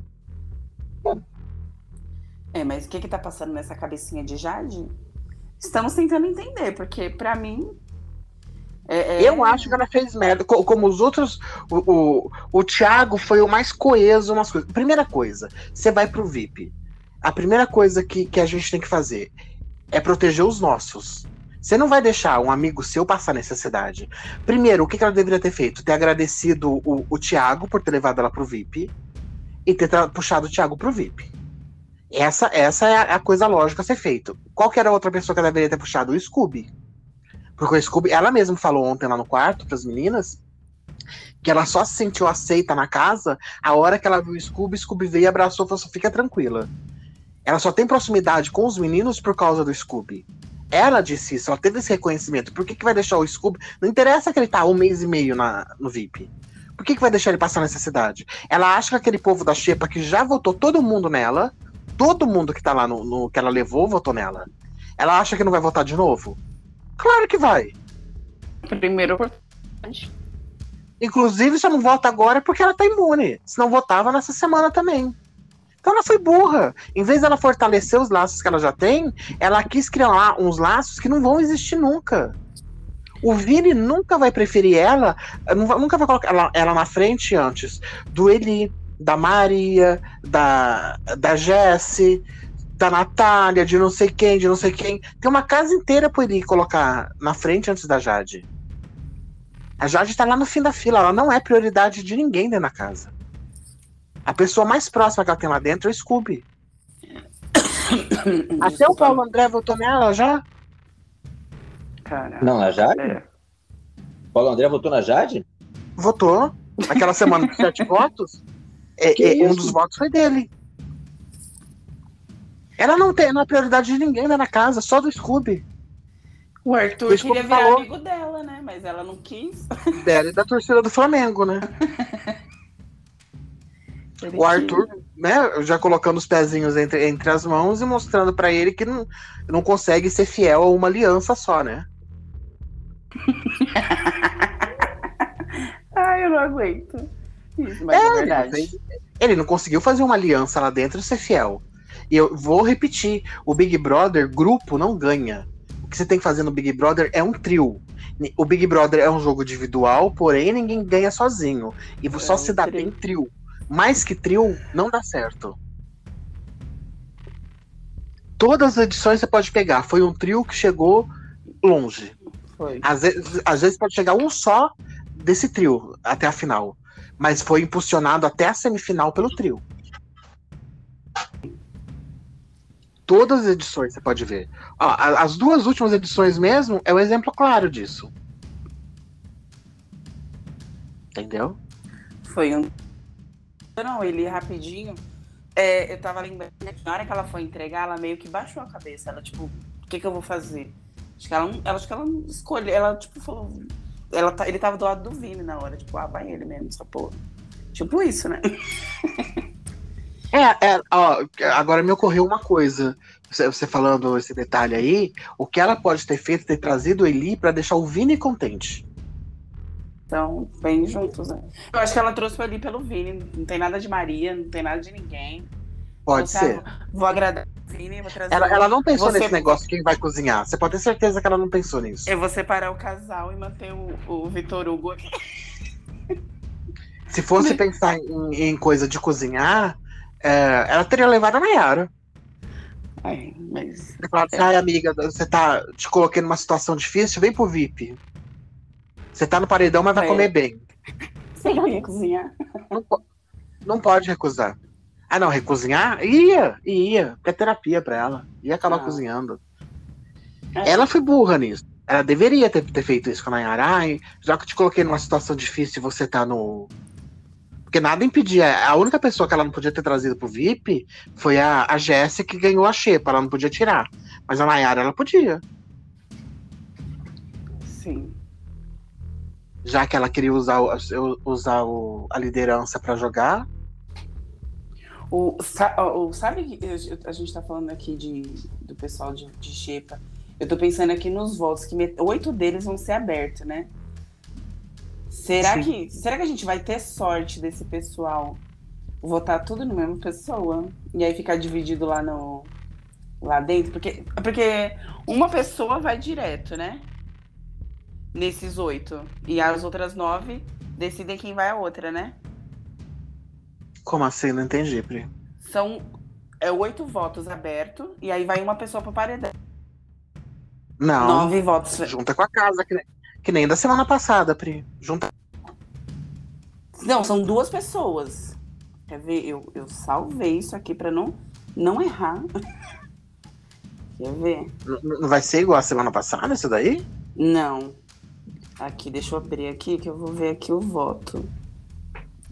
É, mas o que que tá passando nessa cabecinha de Jade? Estamos tentando entender, porque pra mim. é- é- Eu acho que ela fez merda. Co- Como os outros. O, o, o Thiago foi o mais coeso umas coisas. Primeira coisa, você vai pro VIP. A primeira coisa que, que a gente tem que fazer é proteger os nossos. Você não vai deixar um amigo seu passar necessidade. Primeiro, o que, ela deveria ter feito? Ter agradecido o, o Thiago por ter levado ela pro VIP e ter puxado o Thiago pro VIP. Essa, essa é a, coisa lógica a ser feita. Qual que era a outra pessoa que ela deveria ter puxado? O Scooby. Porque o Scooby, ela mesma falou ontem lá no quarto para as meninas que ela só se sentiu aceita na casa a hora que ela viu o Scooby, Scooby veio e abraçou e falou assim, fica tranquila. Ela só tem proximidade com os meninos por causa do Scooby. Ela disse isso, ela teve esse reconhecimento. Por que, que vai deixar o Scooby? Não interessa que ele tá um mês e meio na, no VIP. Por que, que vai deixar ele passar necessidade? Ela acha que aquele povo da Xepa que já votou todo mundo nela, todo mundo que tá lá no, no que ela levou, votou nela. Ela acha que não vai votar de novo? Claro que vai. Primeiro oportunidade. Inclusive, só não vota agora porque ela tá imune. Se não votava nessa semana também. Então ela foi burra. Em vez dela fortalecer os laços que ela já tem, ela quis criar uns laços que não vão existir nunca. O Vini nunca vai preferir ela, nunca vai colocar ela, ela na frente antes do Eli, da Maria, da, da Jessie, da Natália, de não sei quem, de não sei quem. Tem uma casa inteira pro Eli colocar na frente antes da Jade. A Jade tá lá no fim da fila, ela não é prioridade de ninguém dentro da casa. A pessoa mais próxima que ela tem lá dentro é o Scooby. Até o Paulo André votou nela já? Cara. Não, na Jade? É. Paulo André votou na Jade? Votou. Aquela semana de sete votos. É, é, um dos votos foi dele. Ela não tem não é prioridade de ninguém dentro da casa, só do Scooby. O Arthur que queria virar falou. amigo dela, né? Mas ela não quis. Dela e da torcida do Flamengo, né? O Arthur, né, já colocando os pezinhos entre, entre as mãos e mostrando pra ele que não, não consegue ser fiel a uma aliança só, né? Ai, eu não aguento. Isso, mas é, É, ele, não verdade. ele não conseguiu fazer uma aliança lá dentro e ser fiel. E eu vou repetir: o Big Brother, grupo, não ganha. O que você tem que fazer no Big Brother é um trio. O Big Brother é um jogo individual, porém ninguém ganha sozinho. E só É se um dá trio. bem trio. Mais que trio, não dá certo. Todas as edições você pode pegar. Foi um trio que chegou longe. Às vezes, às vezes pode chegar um só desse trio até a final. Mas foi impulsionado até a semifinal pelo trio. Todas as edições você pode ver. Ó, as duas últimas edições mesmo é um exemplo claro disso. Entendeu? Foi um. Não, ele rapidinho. É, eu tava lembrando que na hora que ela foi entregar, ela meio que baixou a cabeça. Ela, tipo, o que, que eu vou fazer? Acho que ela. Ela, acho que ela escolheu. Ela, tipo, falou. Ela, tá- ele tava do lado do Vini na hora, tipo, ah, vai ele mesmo, essa porra. Tipo isso, né? É, é, ó, agora me ocorreu uma coisa. Você, você falando esse detalhe aí, o que ela pode ter feito ter trazido o Eli pra deixar o Vini contente. Então, bem juntos, né? Eu acho que ela trouxe ali pelo Vini. Não tem nada de Maria, não tem nada de ninguém. Pode assim, ser. Vou agradar vou trazer. Ela, ela não pensou Você- nesse negócio quem vai cozinhar. Você pode ter certeza que ela não pensou nisso. Eu vou separar o casal e manter o, o Vitor Hugo aqui. Se fosse pensar em, em coisa de cozinhar, é, ela teria levado a Nayara. Ai, mas. Falado assim, ai amiga, você tá te coloquei numa situação difícil, vem pro VIP. Você tá no paredão, mas vai É. comer bem. Você ia cozinhar? Não, não pode recusar. Ah, não, recozinhar? Ia, ia. Porque é terapia pra ela. Ia acabar Ah. cozinhando. É. Ela foi burra nisso. Ela deveria ter, ter feito isso com a Nayara. Ai, já que eu te coloquei numa situação difícil e você tá no. Porque nada impedia. A única pessoa que ela não podia ter trazido pro VIP foi a, a Jéssica que ganhou a Xepa. Ela não podia tirar. Mas a Nayara, ela podia. Sim. Já que ela queria usar, usar o- a liderança pra jogar. O, o- sabe que a gente tá falando aqui de, do pessoal de, de Xepa. Eu tô pensando aqui nos votos, que met- oito deles vão ser abertos, né? Será Sim. que, será que a gente vai ter sorte desse pessoal votar tudo no mesmo pessoa? E aí ficar dividido lá no lá dentro? Porque, porque uma pessoa vai direto, né? Nesses oito. E as outras nove decidem quem vai a outra, né? Como assim? Não entendi, Pri. São é, oito votos abertos, e aí vai uma pessoa pro paredão. Não. Nove votos. Junta com a casa, que nem, que nem da semana passada, Pri. Junta. Não, são duas pessoas. Quer ver? Eu, eu salvei isso aqui pra não, não errar. Quer ver? N- Não vai ser igual a semana passada, isso daí? Não. Aqui, deixa eu abrir aqui que eu vou ver aqui o voto.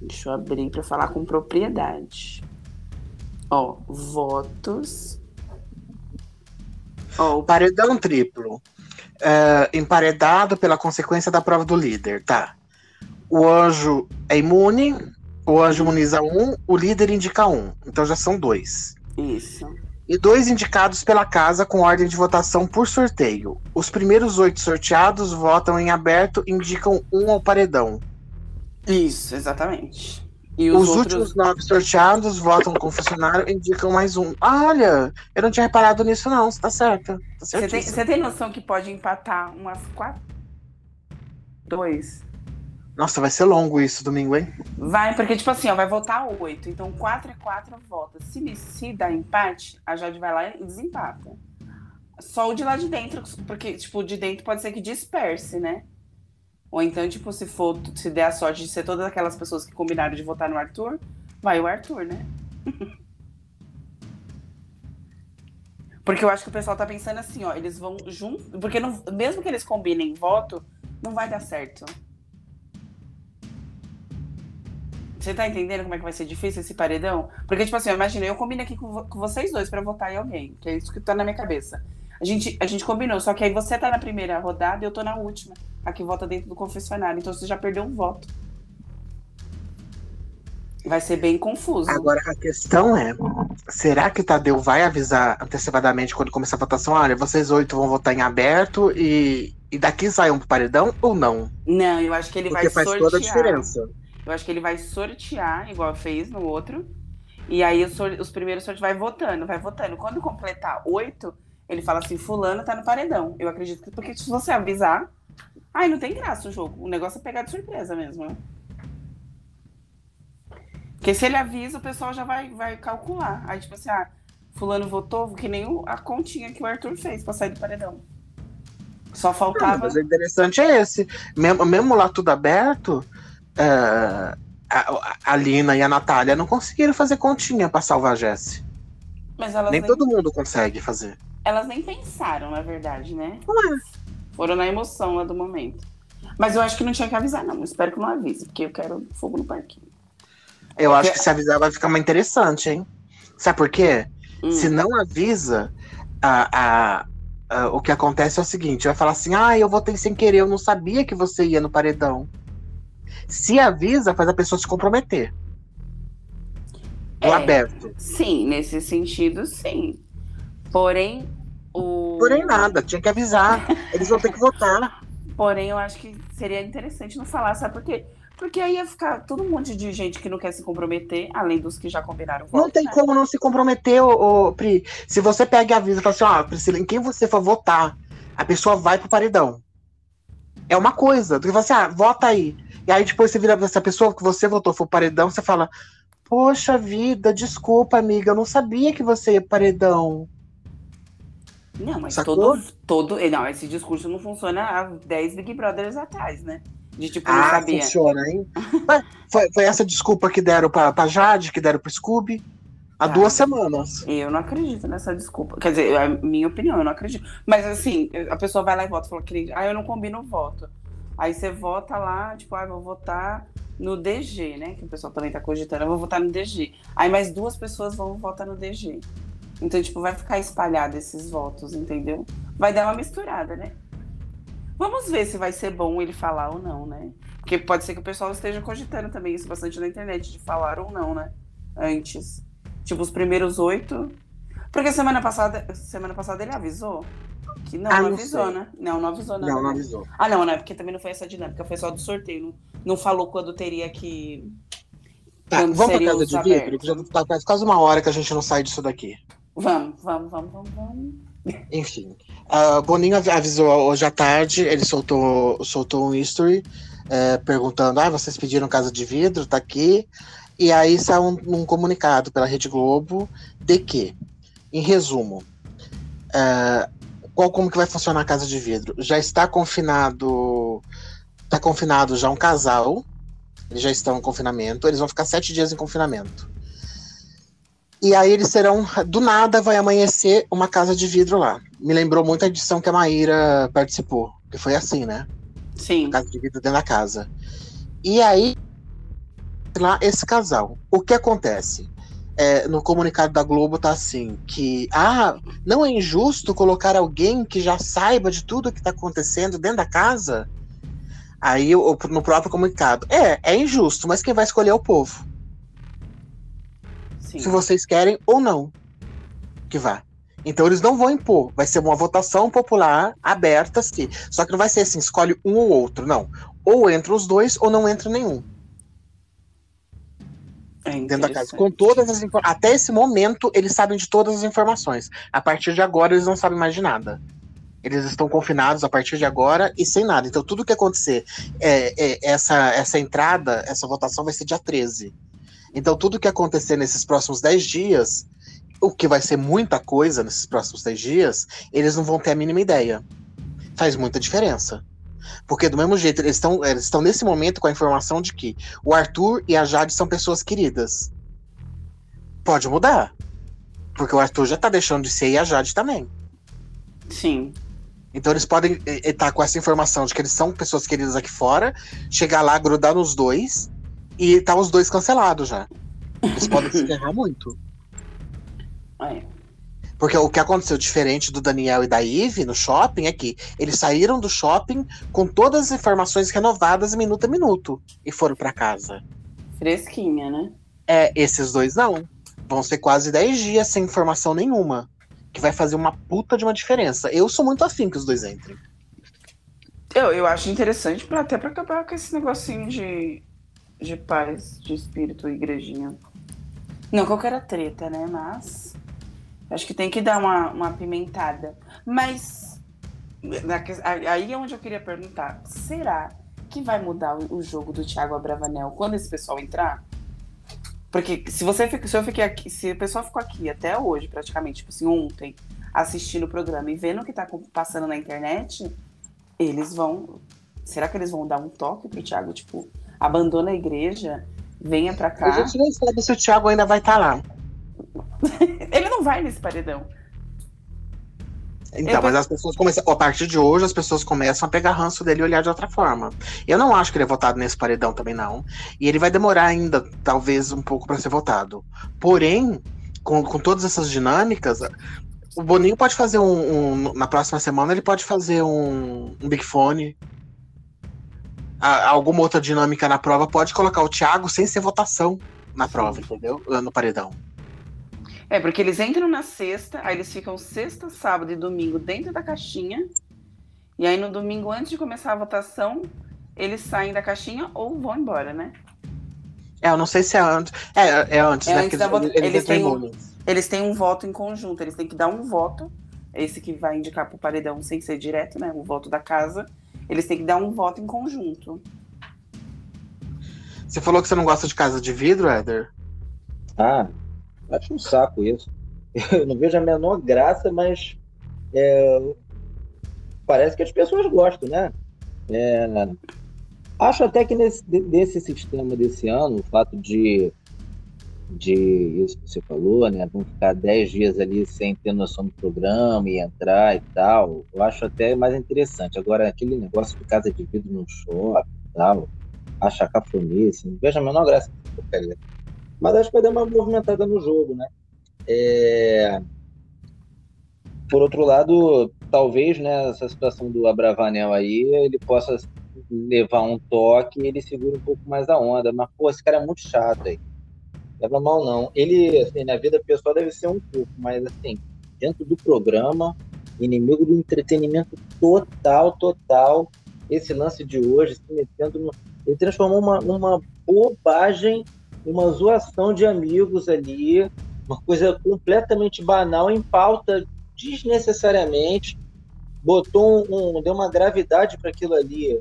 Deixa eu abrir pra falar com propriedade. Ó, votos. Ó, o Paredão triplo. É, emparedado pela consequência da prova do líder, tá? O anjo é imune, o anjo imuniza um, o líder indica um. Então já são dois. Isso. E dois indicados pela casa com ordem de votação por sorteio. Os primeiros oito sorteados votam em aberto e indicam um ao paredão. Isso, exatamente. E Os, os, outros. últimos nove sorteados votam com o funcionário e indicam mais um. Ah, olha, eu não tinha reparado nisso, não. Você tá certa. Tá Você tem, tem noção que pode empatar umas quatro? Dois. Nossa, vai ser longo isso domingo, hein? Vai, porque, tipo assim, ó, vai votar oito. Então, quatro é quatro votos. Se, se dá empate, a Jade vai lá e desempata. Só o de lá de dentro, porque, tipo, o de dentro pode ser que disperse, né? Ou então, tipo, se for, se der a sorte de ser todas aquelas pessoas que combinaram de votar no Arthur, vai o Arthur, né? Porque eu acho que o pessoal tá pensando assim, ó, eles vão junto. Porque não, mesmo que eles combinem voto, não vai dar certo. Você tá entendendo como é que vai ser difícil esse paredão? Porque, tipo assim, eu imaginei, eu combino aqui com, com vocês dois pra votar em alguém, que é isso que tá na minha cabeça. A gente, a gente combinou, só que aí você tá na primeira rodada e eu tô na última. A que vota dentro do confessionário. Então você já perdeu um voto. Vai ser bem confuso. Agora a questão é: será que Tadeu vai avisar antecipadamente quando começar a votação? Olha, vocês oito vão votar em aberto e, e daqui sai um pro paredão ou não? Não, eu acho que ele Porque vai faz sortear. toda a diferença. Eu acho que ele vai sortear, igual fez no outro. E aí os, os primeiros sorteios vai votando, vai votando. Quando completar oito, ele fala assim: Fulano tá no paredão. Eu acredito que. Porque se você avisar, Ai, não tem graça o jogo. O negócio é pegar de surpresa mesmo, né? Porque se ele avisa, o pessoal já vai, vai calcular. Aí, tipo assim, ah, fulano votou, que nem a continha que o Arthur fez pra sair do paredão. Só faltava. Não, mas o interessante é esse. Mesmo, mesmo lá tudo aberto, é, a, a Lina e a Natália não conseguiram fazer continha pra salvar a elas nem, nem todo mundo consegue fazer. Elas nem pensaram, na verdade, né? Não é. Foram na emoção lá do momento. Mas eu acho que não tinha que avisar, não. espero que não avise, porque eu quero fogo no parquinho. Eu acho que se avisar vai ficar mais interessante, hein? Sabe por quê? Hum. Se não avisa, a, a, a, o que acontece é o seguinte: vai falar assim, ah, eu votei sem querer, eu não sabia que você ia no paredão. Se avisa, faz a pessoa se comprometer. É, aberto. Sim, nesse sentido, sim. Porém, o. Porém, nada, tinha que avisar. Eles vão ter que votar. Porém, eu acho que seria interessante não falar, sabe por quê? Porque aí ia ficar todo um monte de gente que não quer se comprometer, além dos que já combinaram. Voto, não tem né? como não se comprometer, ô, ô, Pri. Se você pega e avisa e fala assim, ó, Priscila, em quem você for votar, a pessoa vai pro paredão. É uma coisa. Tu fala assim, ah, vota aí. E aí depois você vira pra essa pessoa que você votou for paredão, você fala, poxa vida, desculpa, amiga, eu não sabia que você ia paredão. Não, mas todo, todo. Não, esse discurso não funciona há 10 Big Brothers atrás, né? De tipo, não ah, sabia. funciona, hein? foi, foi essa desculpa que deram pra, pra Jade, que deram pro Scooby. Há ah, duas semanas. Eu não acredito nessa desculpa. Quer dizer, é a minha opinião, eu não acredito. Mas assim, a pessoa vai lá e vota e fala ah, eu não combino o voto. Aí você vota lá, tipo, ah, vou votar no DG, né? Que o pessoal também tá cogitando, eu vou votar no DG. Aí mais duas pessoas vão votar no DG. Então, tipo, vai ficar espalhado esses votos, entendeu? Vai dar uma misturada, né? Vamos ver se vai ser bom ele falar ou não, né? Porque pode ser que o pessoal esteja cogitando também isso bastante na internet, de falar ou não, né? Antes. Tipo, os primeiros oito. Porque semana passada, semana passada ele avisou. Que não, ah, não avisou, sei. né? Não, não avisou, não. Não, não avisou. Ah, não, não, é porque também não foi essa dinâmica, foi só do sorteio. Não, não falou quando teria que. Tá, quando vamos pra casa de vidro, que já tá quase uma hora que a gente não sai disso daqui. Vamos, vamos, vamos, vamos, vamos. Enfim. Uh, Boninho avisou hoje à tarde, ele soltou, soltou um history é, perguntando: ah, vocês pediram casa de vidro, tá aqui. E aí saiu um, um comunicado pela Rede Globo de que, em resumo, é, qual como que vai funcionar a casa de vidro? Já está confinado, está confinado já um casal, eles já estão em confinamento, eles vão ficar sete dias em confinamento. E aí eles serão, do nada vai amanhecer uma casa de vidro lá. Me lembrou muito a edição que a Maíra participou, que foi assim, né? Sim. Casa de vidro dentro da casa. E aí, lá esse casal. O que acontece? É, no comunicado da Globo tá assim, que ah, não é injusto colocar alguém que já saiba de tudo que tá acontecendo dentro da casa? Aí no próprio comunicado, é, é injusto, mas quem vai escolher é o povo. Sim. se vocês querem ou não que vá. Então eles não vão impor, vai ser uma votação popular aberta, sim. Só que não vai ser assim, escolhe um ou outro, não. Ou entra os dois ou não entra nenhum. É dentro da casa. Com todas as Até esse momento, eles sabem de todas as informações. A partir de agora, eles não sabem mais de nada. Eles estão confinados a partir de agora e sem nada. Então, tudo que acontecer, é, é, essa, essa entrada, essa votação vai ser dia 13. Então, tudo que acontecer nesses próximos 10 dias, o que vai ser muita coisa nesses próximos 10 dias, eles não vão ter a mínima ideia. Faz muita diferença. Porque do mesmo jeito, eles estão eles estão nesse momento com a informação de que o Arthur e a Jade são pessoas queridas. Pode mudar. Porque o Arthur já tá deixando de ser e a Jade também. Sim. Então eles podem estar com essa informação de que eles são pessoas queridas aqui fora, chegar lá, grudar nos dois e tá os dois cancelados já. Eles podem se ferrar muito. É. Porque o que aconteceu diferente do Daniel e da Eve no shopping é que eles saíram do shopping com todas as informações renovadas minuto a minuto e foram para casa. Fresquinha, né? É, esses dois não. Vão ser quase 10 dias sem informação nenhuma. Que vai fazer uma puta de uma diferença. Eu sou muito afim que os dois entrem. Eu, eu acho interessante pra, até pra acabar com esse negocinho de de paz, de espírito, igrejinha. Não que eu quero treta, né? Mas acho que tem que dar uma, uma pimentada. Mas Aí é onde eu queria perguntar: será que vai mudar o jogo do Thiago Abravanel quando esse pessoal entrar? Porque se você se eu fiquei aqui, se o pessoal ficou aqui até hoje, praticamente, tipo assim, ontem, assistindo o programa e vendo o que tá passando na internet, eles vão. Será que eles vão dar um toque pro Thiago? Tipo, abandona a igreja, venha pra cá. A gente nem sabe se o Thiago ainda vai estar tá lá. Ele não vai nesse paredão. Então, eu mas as pessoas começam. A partir de hoje, as pessoas começam a pegar ranço dele e olhar de outra forma. Eu não acho que ele é votado nesse paredão também, não. E ele vai demorar ainda, talvez, um pouco para ser votado. Porém, com, com todas essas dinâmicas, o Boninho pode fazer um, um, Na próxima semana, ele pode fazer um, um Big Fone. A, alguma outra dinâmica na prova pode colocar o Thiago sem ser votação na prova, entendeu? No paredão. É, porque eles entram na sexta, aí eles ficam sexta, sábado e domingo dentro da caixinha. E aí no domingo, antes de começar a votação, eles saem da caixinha ou vão embora, né? É, eu não sei se é antes. É, é antes, é né? Antes eles, eles, eles, têm um, eles têm um voto em conjunto, eles têm que dar um voto. Esse que vai indicar pro paredão sem ser direto, né? O voto da casa. Eles têm que dar um voto em conjunto. Você falou que você não gosta de casa de vidro, Éder? Ah, Acho um saco isso. Eu não vejo a menor graça, mas é, parece que as pessoas gostam, né? É, acho até que nesse desse sistema desse ano, o fato de, de isso que você falou, né? Vão ficar 10 dias ali sem ter noção do programa e entrar e tal, eu acho até mais interessante. Agora, aquele negócio de casa de vidro no shopping e tal, acho a cafonice, não vejo a menor graça porcaria. Mas acho que vai dar uma movimentada no jogo, né? É... Por outro lado, talvez né, essa situação do Abravanel aí, ele possa levar um toque e ele segura um pouco mais a onda. Mas, pô, esse cara é muito chato aí. Leva mal, não. Ele, assim, na vida pessoal deve ser um pouco, mas, assim, dentro do programa, inimigo do entretenimento total, total. Esse lance de hoje, se metendo no... Ele transformou uma, uma bobagem uma zoação de amigos ali, uma coisa completamente banal em pauta desnecessariamente, botou um, um deu uma gravidade para aquilo ali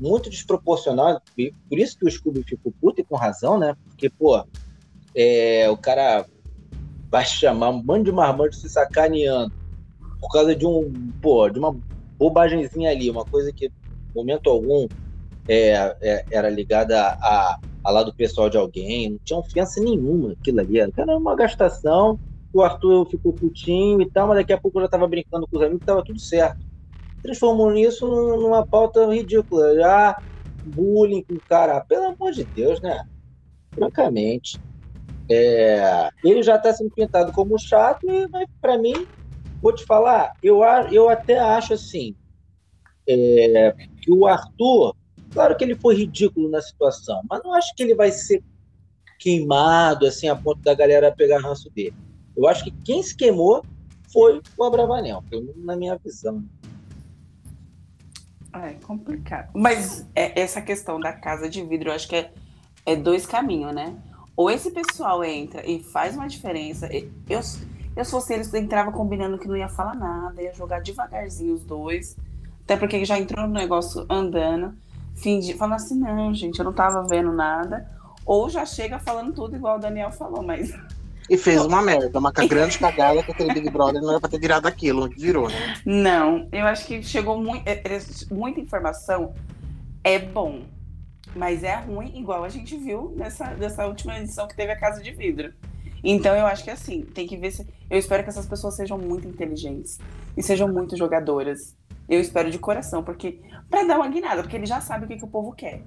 muito desproporcional, por isso que o Scooby ficou puto e com razão, né? Porque, pô, é, o cara vai chamar um bando de marmanjo se sacaneando por causa de um, pô, de uma bobagemzinha ali, uma coisa que, momento algum, é, é, era ligada a, a lá do pessoal de alguém, não tinha ofensa nenhuma aquilo ali. Era uma gastação, o Arthur ficou putinho e tal, mas daqui a pouco eu já tava brincando com os amigos, tava tudo certo. Transformou isso numa pauta ridícula. Já bullying com o cara, pelo amor de Deus, né? Francamente. É, ele já está sendo pintado como chato, e para mim, vou te falar, eu, eu até acho assim é, que o Arthur Claro que ele foi ridículo na situação, mas não acho que ele vai ser queimado assim a ponto da galera pegar ranço dele. Eu acho que quem se queimou foi o Abravanel, pelo menos na minha visão. É complicado. Mas é, essa questão da casa de vidro, eu acho que é, é dois caminhos, né? Ou esse pessoal entra e faz uma diferença. Eu, eu se fosse eles, entrava combinando que não ia falar nada, ia jogar devagarzinho os dois. Até porque já entrou no negócio andando fingir, falando assim, não, gente, eu não tava vendo nada. Ou já chega falando tudo igual o Daniel falou, mas. E fez uma merda, uma grande cagada que aquele Big Brother não era pra ter virado aquilo que virou, né? Não, eu acho que chegou muito, é, é, muita informação. É bom, mas é ruim, igual a gente viu nessa, nessa última edição que teve a Casa de Vidro. Então eu acho que assim, tem que ver se. Eu espero que essas pessoas sejam muito inteligentes e sejam muito jogadoras. Eu espero de coração, porque para dar uma guinada, porque ele já sabe o que, que o povo quer.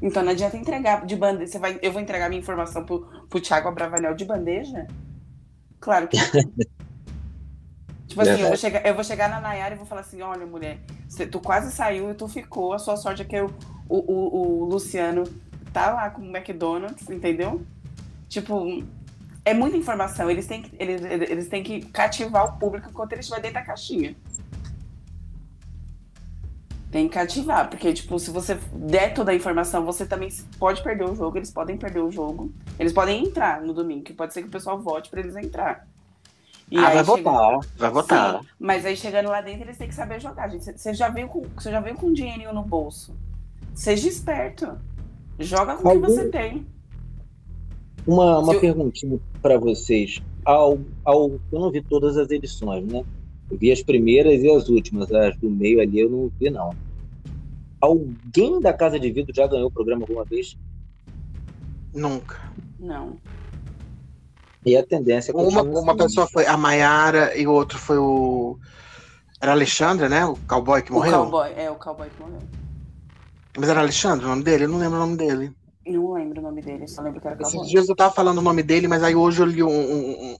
Então não adianta entregar de bandeja. Você vai, eu vou entregar minha informação pro, pro Thiago Abravanel de bandeja? Claro que Tipo assim, eu vou, chegar, eu vou chegar na Nayara e vou falar assim: olha, mulher, você, tu quase saiu e tu ficou. A sua sorte é que eu, o, o, o Luciano tá lá com o McDonald's, entendeu? Tipo, é muita informação. Eles têm que, eles, eles têm que cativar o público enquanto eles estiver dentro da caixinha. Tem que ativar, porque, tipo, se você der toda a informação, você também pode perder o jogo, eles podem perder o jogo. Eles podem entrar no domingo, que pode ser que o pessoal vote para eles entrar. E ah, vai chega- votar, vai votar. Sim, mas aí chegando lá dentro, eles têm que saber jogar, gente. Você já veio com, você já veio com um dinheirinho no bolso. Seja esperto. Joga com o que Algum- você tem. Uma, uma Se eu- perguntinha para vocês. Ao, ao, eu não vi todas as edições, né? Eu vi as primeiras e as últimas. As do meio ali eu não vi, não. Alguém da Casa de Vidro já ganhou o programa alguma vez? Nunca. Não. E a tendência é Uma, uma pessoa foi a Maiara e o outro foi o. Era Alexandre, né? O cowboy que O morreu. cowboy, é o cowboy que morreu. Mas era Alexandre o nome dele? Eu não lembro o nome dele. Não lembro o nome dele, só lembro que era Esses dias eu tava falando o nome dele, mas aí hoje eu li um- um- um-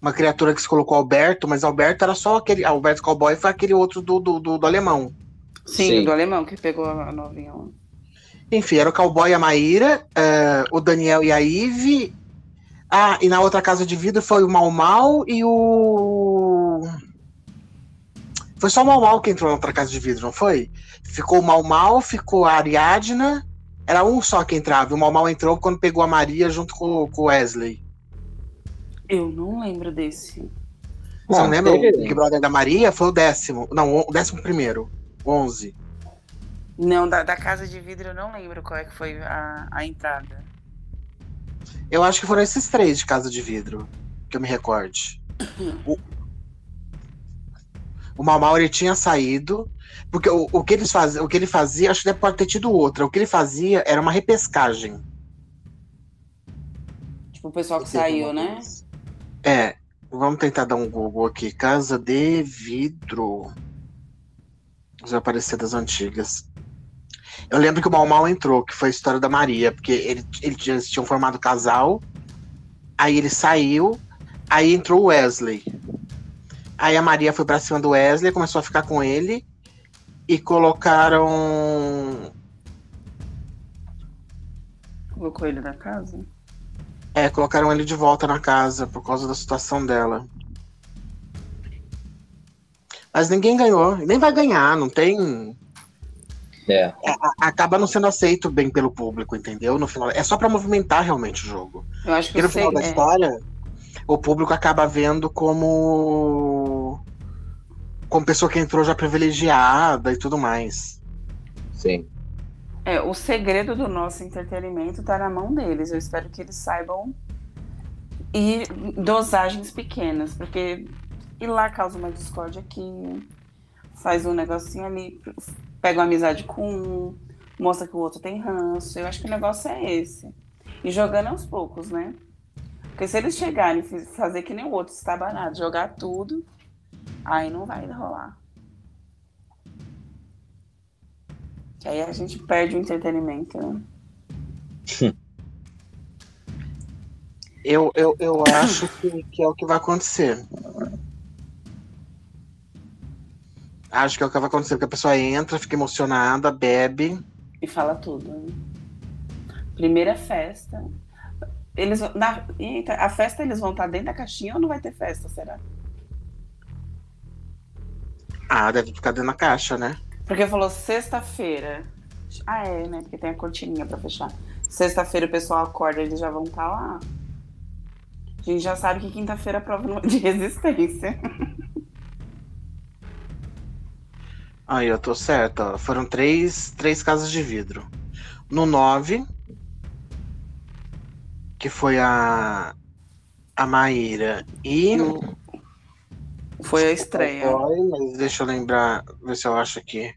uma criatura que se colocou Alberto, mas Alberto era só aquele. Alberto Cowboy foi aquele outro do, do, do- do alemão. Sim, Sim. do alemão que pegou a novinha lá. Enfim, era o cowboy e a Maíra, eh, o Daniel e a Ive. Ah, e na outra casa de vidro foi o Mal Mal e o. Foi só o Mal Mal que entrou na outra casa de vidro, não foi? Ficou o Mal Mal, ficou a Ariadna. Era um só que entrava. O Mal Mal entrou quando pegou a Maria junto com, com o Wesley. Eu não lembro desse. Você não Ah, lembra? teve- O Big Brother da Maria foi o décimo. Não, o décimo primeiro. Onze. Não, da, da casa de vidro eu não lembro qual é que foi a, a entrada. Eu acho que foram esses três de casa de vidro. Que eu me recorde. O, o Mal Mal ele tinha saído. Porque o, o, que eles faz, o que ele fazia, acho que deve pode ter tido outra. O que ele fazia era uma repescagem. Tipo, o pessoal que saiu, né? É. Vamos tentar dar um Google aqui. Casa de vidro. Vai aparecer das antigas. Eu lembro que o Mal Mal entrou, que foi a história da Maria, porque ele, ele, tinha- eles tinham formado casal, aí ele saiu, aí entrou o Wesley. Aí a Maria foi pra cima do Wesley, começou a ficar com ele, e colocaram. Colocou ele na casa? É, colocaram ele de volta na casa por causa da situação dela. Mas ninguém ganhou, nem vai ganhar, não tem. É. a- acaba não sendo aceito bem pelo público, entendeu? No final, é só pra movimentar realmente o jogo. Eu acho que Porque no sei. final da é, história, o público acaba vendo como como pessoa que entrou já privilegiada e tudo mais. Sim. é, o segredo do nosso entretenimento tá na mão deles. Eu espero que eles saibam ir em dosagens pequenas, porque ir lá causa uma discórdia aqui, faz um negocinho ali, pega uma amizade com um, mostra que o outro tem ranço. Eu acho que o negócio é esse. E jogando aos poucos, né? Porque se eles chegarem e fazer que nem o outro estabanado, jogar tudo, aí não vai rolar. Que aí a gente perde o entretenimento, né? Eu, eu, eu acho que, que é o que vai acontecer. Acho que é o que vai acontecer, porque a pessoa entra, fica emocionada, bebe. E fala tudo. né? Primeira festa. Eles, na, a festa eles vão estar dentro da caixinha ou não vai ter festa, será? Ah, deve ficar dentro da caixa, né? Porque falou sexta-feira. Ah, é, né? Porque tem a cortininha pra fechar. Sexta-feira o pessoal acorda, eles já vão estar lá. A gente já sabe que quinta-feira é prova de resistência. Aí, eu tô certa. ó. Foram três, três casas de vidro. No 9, que foi a, a Maíra e No- Foi a estreia. Mas deixa eu lembrar, ver se eu acho aqui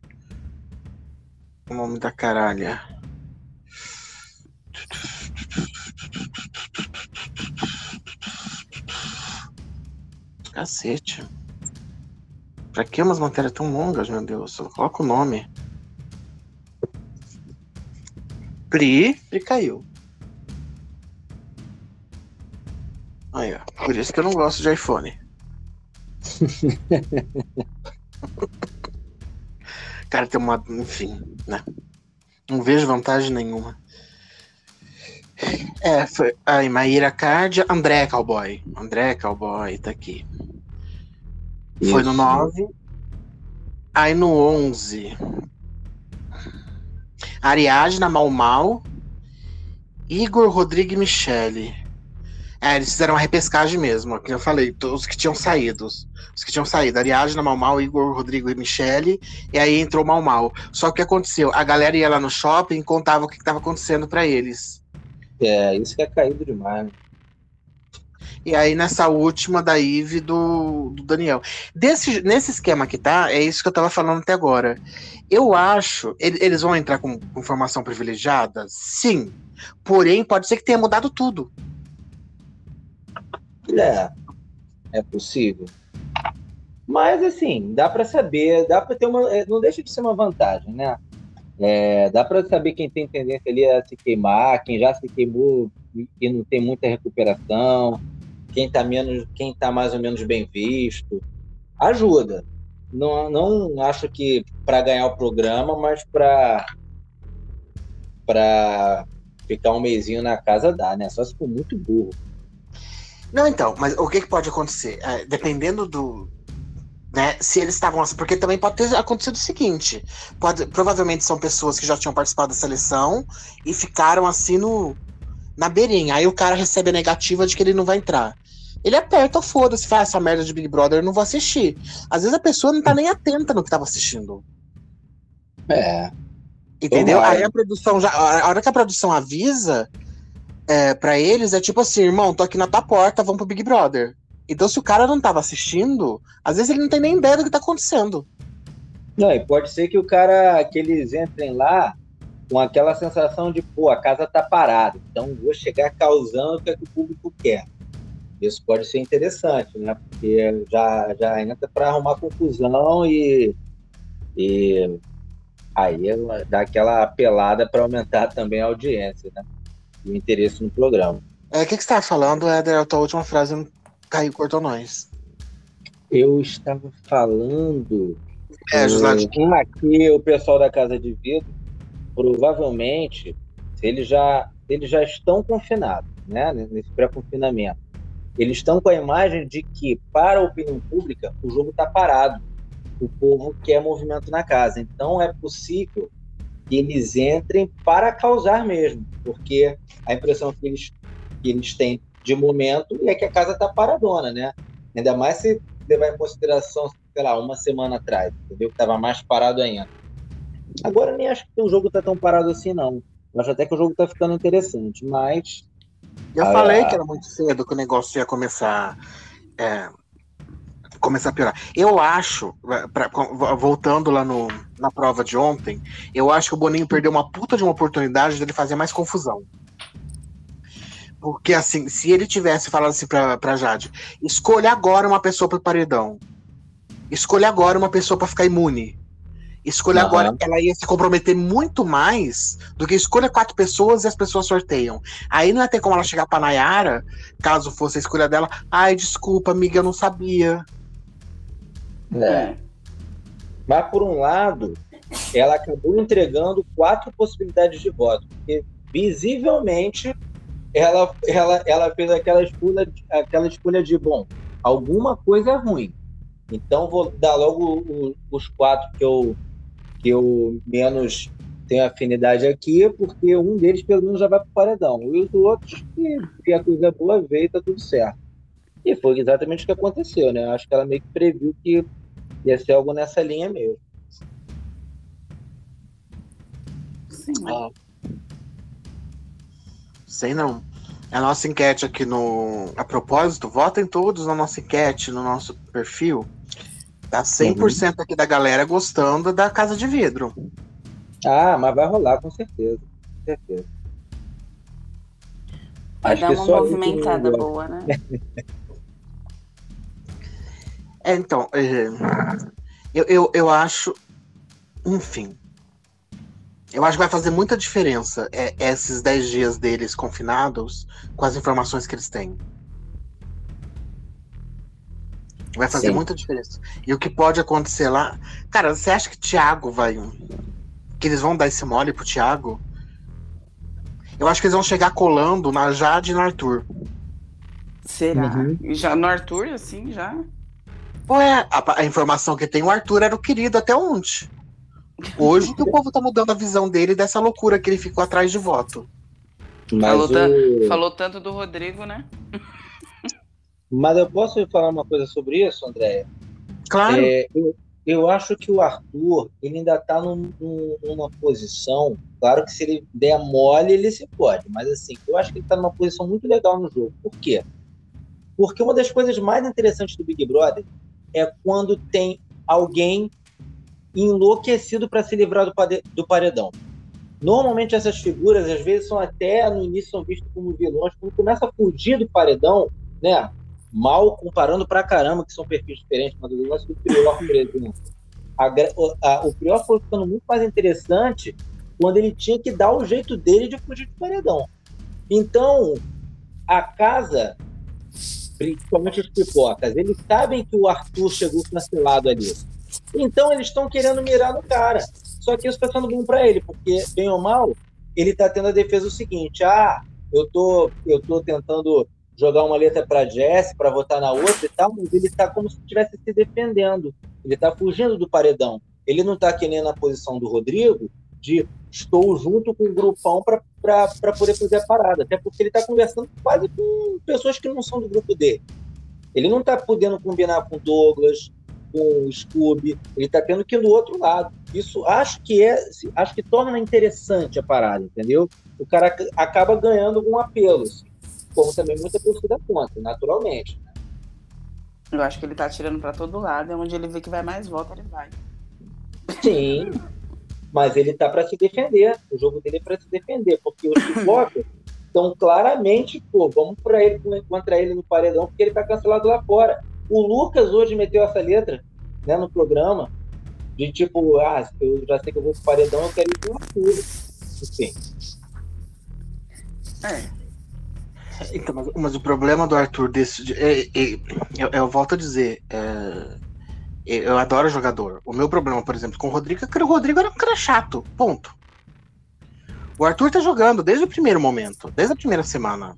o nome da caralha. Cacete. Pra que umas matérias tão longas, meu Deus? Só coloca o nome. Pri, Pri caiu. Aí, ó. Por isso que eu não gosto de iPhone. Cara, tem uma. Enfim, né? Não vejo vantagem nenhuma. É, foi. Aí, Maíra Card, André Cowboy. André Cowboy, tá aqui. Foi no Isso. 9. Aí no 11. Ariadna Mal Mal. Igor Rodrigo e Michele. É, eles fizeram uma repescagem mesmo, que eu falei, os que tinham saído. Os que tinham saído, Ariadna, Mal Mal, Igor, Rodrigo e Michele, e aí entrou Mal Mal. Só que o que aconteceu? A galera ia lá no shopping e contava o que estava acontecendo para eles. É, isso que é caído demais. Né? E aí nessa última da Ive do, do Daniel. Desse, nesse esquema que tá, é isso que eu tava falando até agora. Eu acho. Eles vão entrar com, com informação privilegiada? Sim. Porém, pode ser que tenha mudado tudo. É, é possível. Mas assim, dá para saber, dá para ter uma, é, não deixa de ser uma vantagem, né? É, dá para saber quem tem tendência ali a se queimar, quem já se queimou e não tem muita recuperação, quem tá menos, quem tá mais ou menos bem visto. Ajuda. Não, não acho que para ganhar o programa, mas para para ficar um mesinho na casa dá, né? Só se for muito burro. Não, então, mas o que, que pode acontecer? É, dependendo do. Né, se eles estavam porque também pode ter acontecido o seguinte: pode, provavelmente são pessoas que já tinham participado da seleção e ficaram assim no, na beirinha. Aí o cara recebe a negativa de que ele não vai entrar. Ele aperta, foda-se, faz essa merda de Big Brother, eu não vou assistir. Às vezes a pessoa não tá nem atenta no que tava assistindo. É. Entendeu? Aí a produção já. A hora que a produção avisa, é, para eles é tipo assim, irmão, tô aqui na tua porta, vamos pro Big Brother. Então, se o cara não tava assistindo, às vezes ele não tem nem ideia do que tá acontecendo. Não, e pode ser que o cara, que eles entrem lá com aquela sensação de, pô, a casa tá parada, então vou chegar causando o que, é que o público quer. Isso pode ser interessante, né? Porque já, já entra para arrumar confusão e, e aí dá aquela apelada para aumentar também a audiência, né? O interesse no programa. É, o que, que você estava falando, Éder? A tua última frase não caiu, cortou nós. Eu estava falando. É, Gislade. Um aqui, o pessoal da Casa de Vidro, provavelmente, eles já, eles já estão confinados, né? Nesse pré-confinamento. Eles estão com a imagem de que, para a opinião pública, o jogo está parado. O povo quer movimento na casa. Então, é possível que eles entrem para causar mesmo, porque a impressão que eles, que eles têm de momento é que a casa está paradona, né? Ainda mais se levar em consideração, sei lá, uma semana atrás, entendeu? Que estava mais parado ainda. Agora nem acho que o jogo está tão parado assim, não. Eu acho até que o jogo está ficando interessante, mas. Eu ah, falei que era muito cedo que o negócio ia começar. É, começar a piorar. Eu acho, pra, voltando lá no, na prova de ontem, eu acho que o Boninho perdeu uma puta de uma oportunidade dele fazer mais confusão. Porque, assim, se ele tivesse falado assim pra, pra Jade, escolha agora uma pessoa pro paredão. Escolha agora uma pessoa para ficar imune. Escolha uhum. agora, ela ia se comprometer muito mais do que escolha quatro pessoas e as pessoas sorteiam. Aí não ia ter como ela chegar pra Nayara, caso fosse a escolha dela. Ai, desculpa, amiga, eu não sabia. É. Mas, por um lado, ela acabou entregando quatro possibilidades de voto, porque visivelmente ela, ela, ela fez aquela escolha, aquela escolha de, bom, alguma coisa é ruim. Então vou dar logo os quatro que eu, que eu menos tenho afinidade aqui, porque um deles pelo menos já vai para o paredão. E os outros, que a coisa boa veio, tá tudo certo. E foi exatamente o que aconteceu, né? Acho que ela meio que previu que ia ser algo nessa linha mesmo. Sim. Ah. Sei não. A nossa enquete aqui no. A propósito, votem todos na nossa enquete, no nosso perfil. Tá 100% uhum. aqui da galera gostando da Casa de Vidro. Ah, mas vai rolar com certeza. Com certeza. Vai Acho dar uma movimentada boa, né? É, então, é, eu, eu, eu acho, enfim, eu acho que vai fazer muita diferença é, esses 10 dias deles confinados com as informações que eles têm. Vai fazer Sim. muita diferença. E o que pode acontecer lá. Cara, você acha que Thiago vai. Que eles vão dar esse mole pro Thiago? Eu acho que eles vão chegar colando na Jade e no Arthur. Será? Uhum. Já no Arthur, assim, já? Ué, a, a, informação que tem, o Arthur era o querido até ontem. Hoje que o povo tá mudando a visão dele dessa loucura que ele ficou atrás de voto. Falou, o... falou, tanto do Rodrigo, né? Mas eu posso falar uma coisa sobre isso, André? Claro. É, eu, eu acho que o Arthur ele ainda está num, numa posição. Claro que se ele der mole, ele se pode, mas assim, eu acho que ele está numa posição muito legal no jogo. Por quê? Porque uma das coisas mais interessantes do Big Brother é quando tem alguém enlouquecido para se livrar do, paredão. Normalmente essas figuras, às vezes, são até no início são vistas como vilões. Quando começa a fugir do paredão, né? Mal comparando pra caramba, que são perfis diferentes, mas o lance do Prior, por exemplo. A, a, o Prior foi ficando muito mais interessante quando ele tinha que dar o jeito dele de fugir do paredão. Então, a casa, principalmente os pipocas, eles sabem que o Arthur chegou cancelado ali. Então, eles estão querendo mirar no cara. Só que isso está sendo bom para ele, porque, bem ou mal, ele está tendo a defesa o seguinte: ah, eu tô, eu tô tentando jogar uma letra para Jess para votar na outra e tal, mas ele está como se estivesse se defendendo. Ele está fugindo do paredão. Ele não está que nem na posição do Rodrigo de estou junto com o grupão para poder fazer a parada. Até porque ele está conversando quase com pessoas que não são do grupo dele. Ele não está podendo combinar com Douglas, com o Scooby, ele está tendo que ir do outro lado. Isso acho que é, acho que torna interessante a parada, entendeu? O cara acaba ganhando algum apelo, assim, como também muita torcida contra, naturalmente. Eu acho que ele está tirando para todo lado, é onde ele vê que vai mais volta, ele vai. Sim, mas ele tá para se defender. O jogo dele é para se defender, porque os pipocas estão claramente, pô, vamos para ele contra ele no paredão, porque ele tá cancelado lá fora. O Lucas hoje meteu essa letra né, no programa, de tipo, ah, eu já sei que eu vou pro paredão, eu quero ir pro Arthur. Enfim. É. Então, mas, mas, o problema do Arthur desse. É, é, eu, eu, volto a dizer. É, eu adoro jogador. O meu problema, por exemplo, com o Rodrigo é que o Rodrigo era um cara chato. Ponto. O Arthur tá jogando desde o primeiro momento, desde a primeira semana.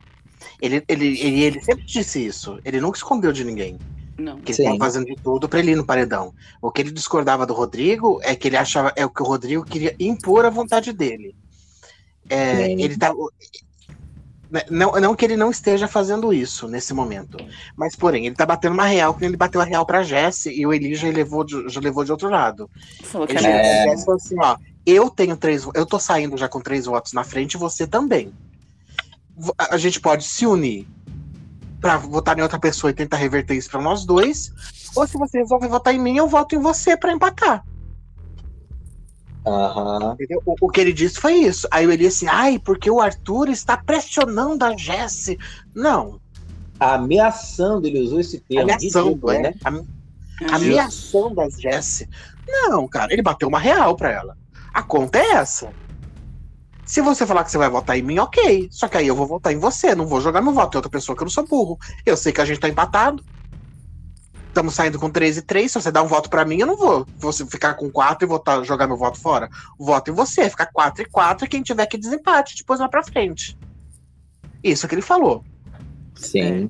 Ele, ele, ele, ele sempre disse isso. Ele nunca escondeu de ninguém. Não. Que ele fazendo de tudo para ele ir no paredão. O que ele discordava do Rodrigo é que ele achava é o que o Rodrigo queria impor a vontade dele. É, ele tá, não, não que ele não esteja fazendo isso nesse momento, mas porém, ele tá batendo uma real que ele bateu a real pra Jesse e o Eli já levou de, já levou de outro lado. Ele é... falou assim, ó, eu tenho três, eu tô saindo já com três votos na frente, você também. A gente pode se unir para votar em outra pessoa e tentar reverter isso para nós dois. Ou se você resolve votar em mim, eu voto em você para empatar. Uhum. O, o, que ele disse foi isso. Aí ele disse, ai, porque o Arthur está pressionando a Jesse. Não. Ameaçando, ele usou esse termo. Ameaçando, é. né? ameaçando a Jesse. Não, cara, ele bateu uma real para ela. A conta é essa. Se você falar que você vai votar em mim, ok. Só que aí eu vou votar em você, não vou jogar meu voto em outra pessoa que eu não sou burro. Eu sei que a gente tá empatado. Estamos saindo com 3 e 3. Se você dá um voto para mim, eu não vou. Você ficar com 4 e votar, jogar meu voto fora. Voto em você, ficar 4 e 4 e quem tiver que desempate, depois lá pra frente. Isso que ele falou. Sim.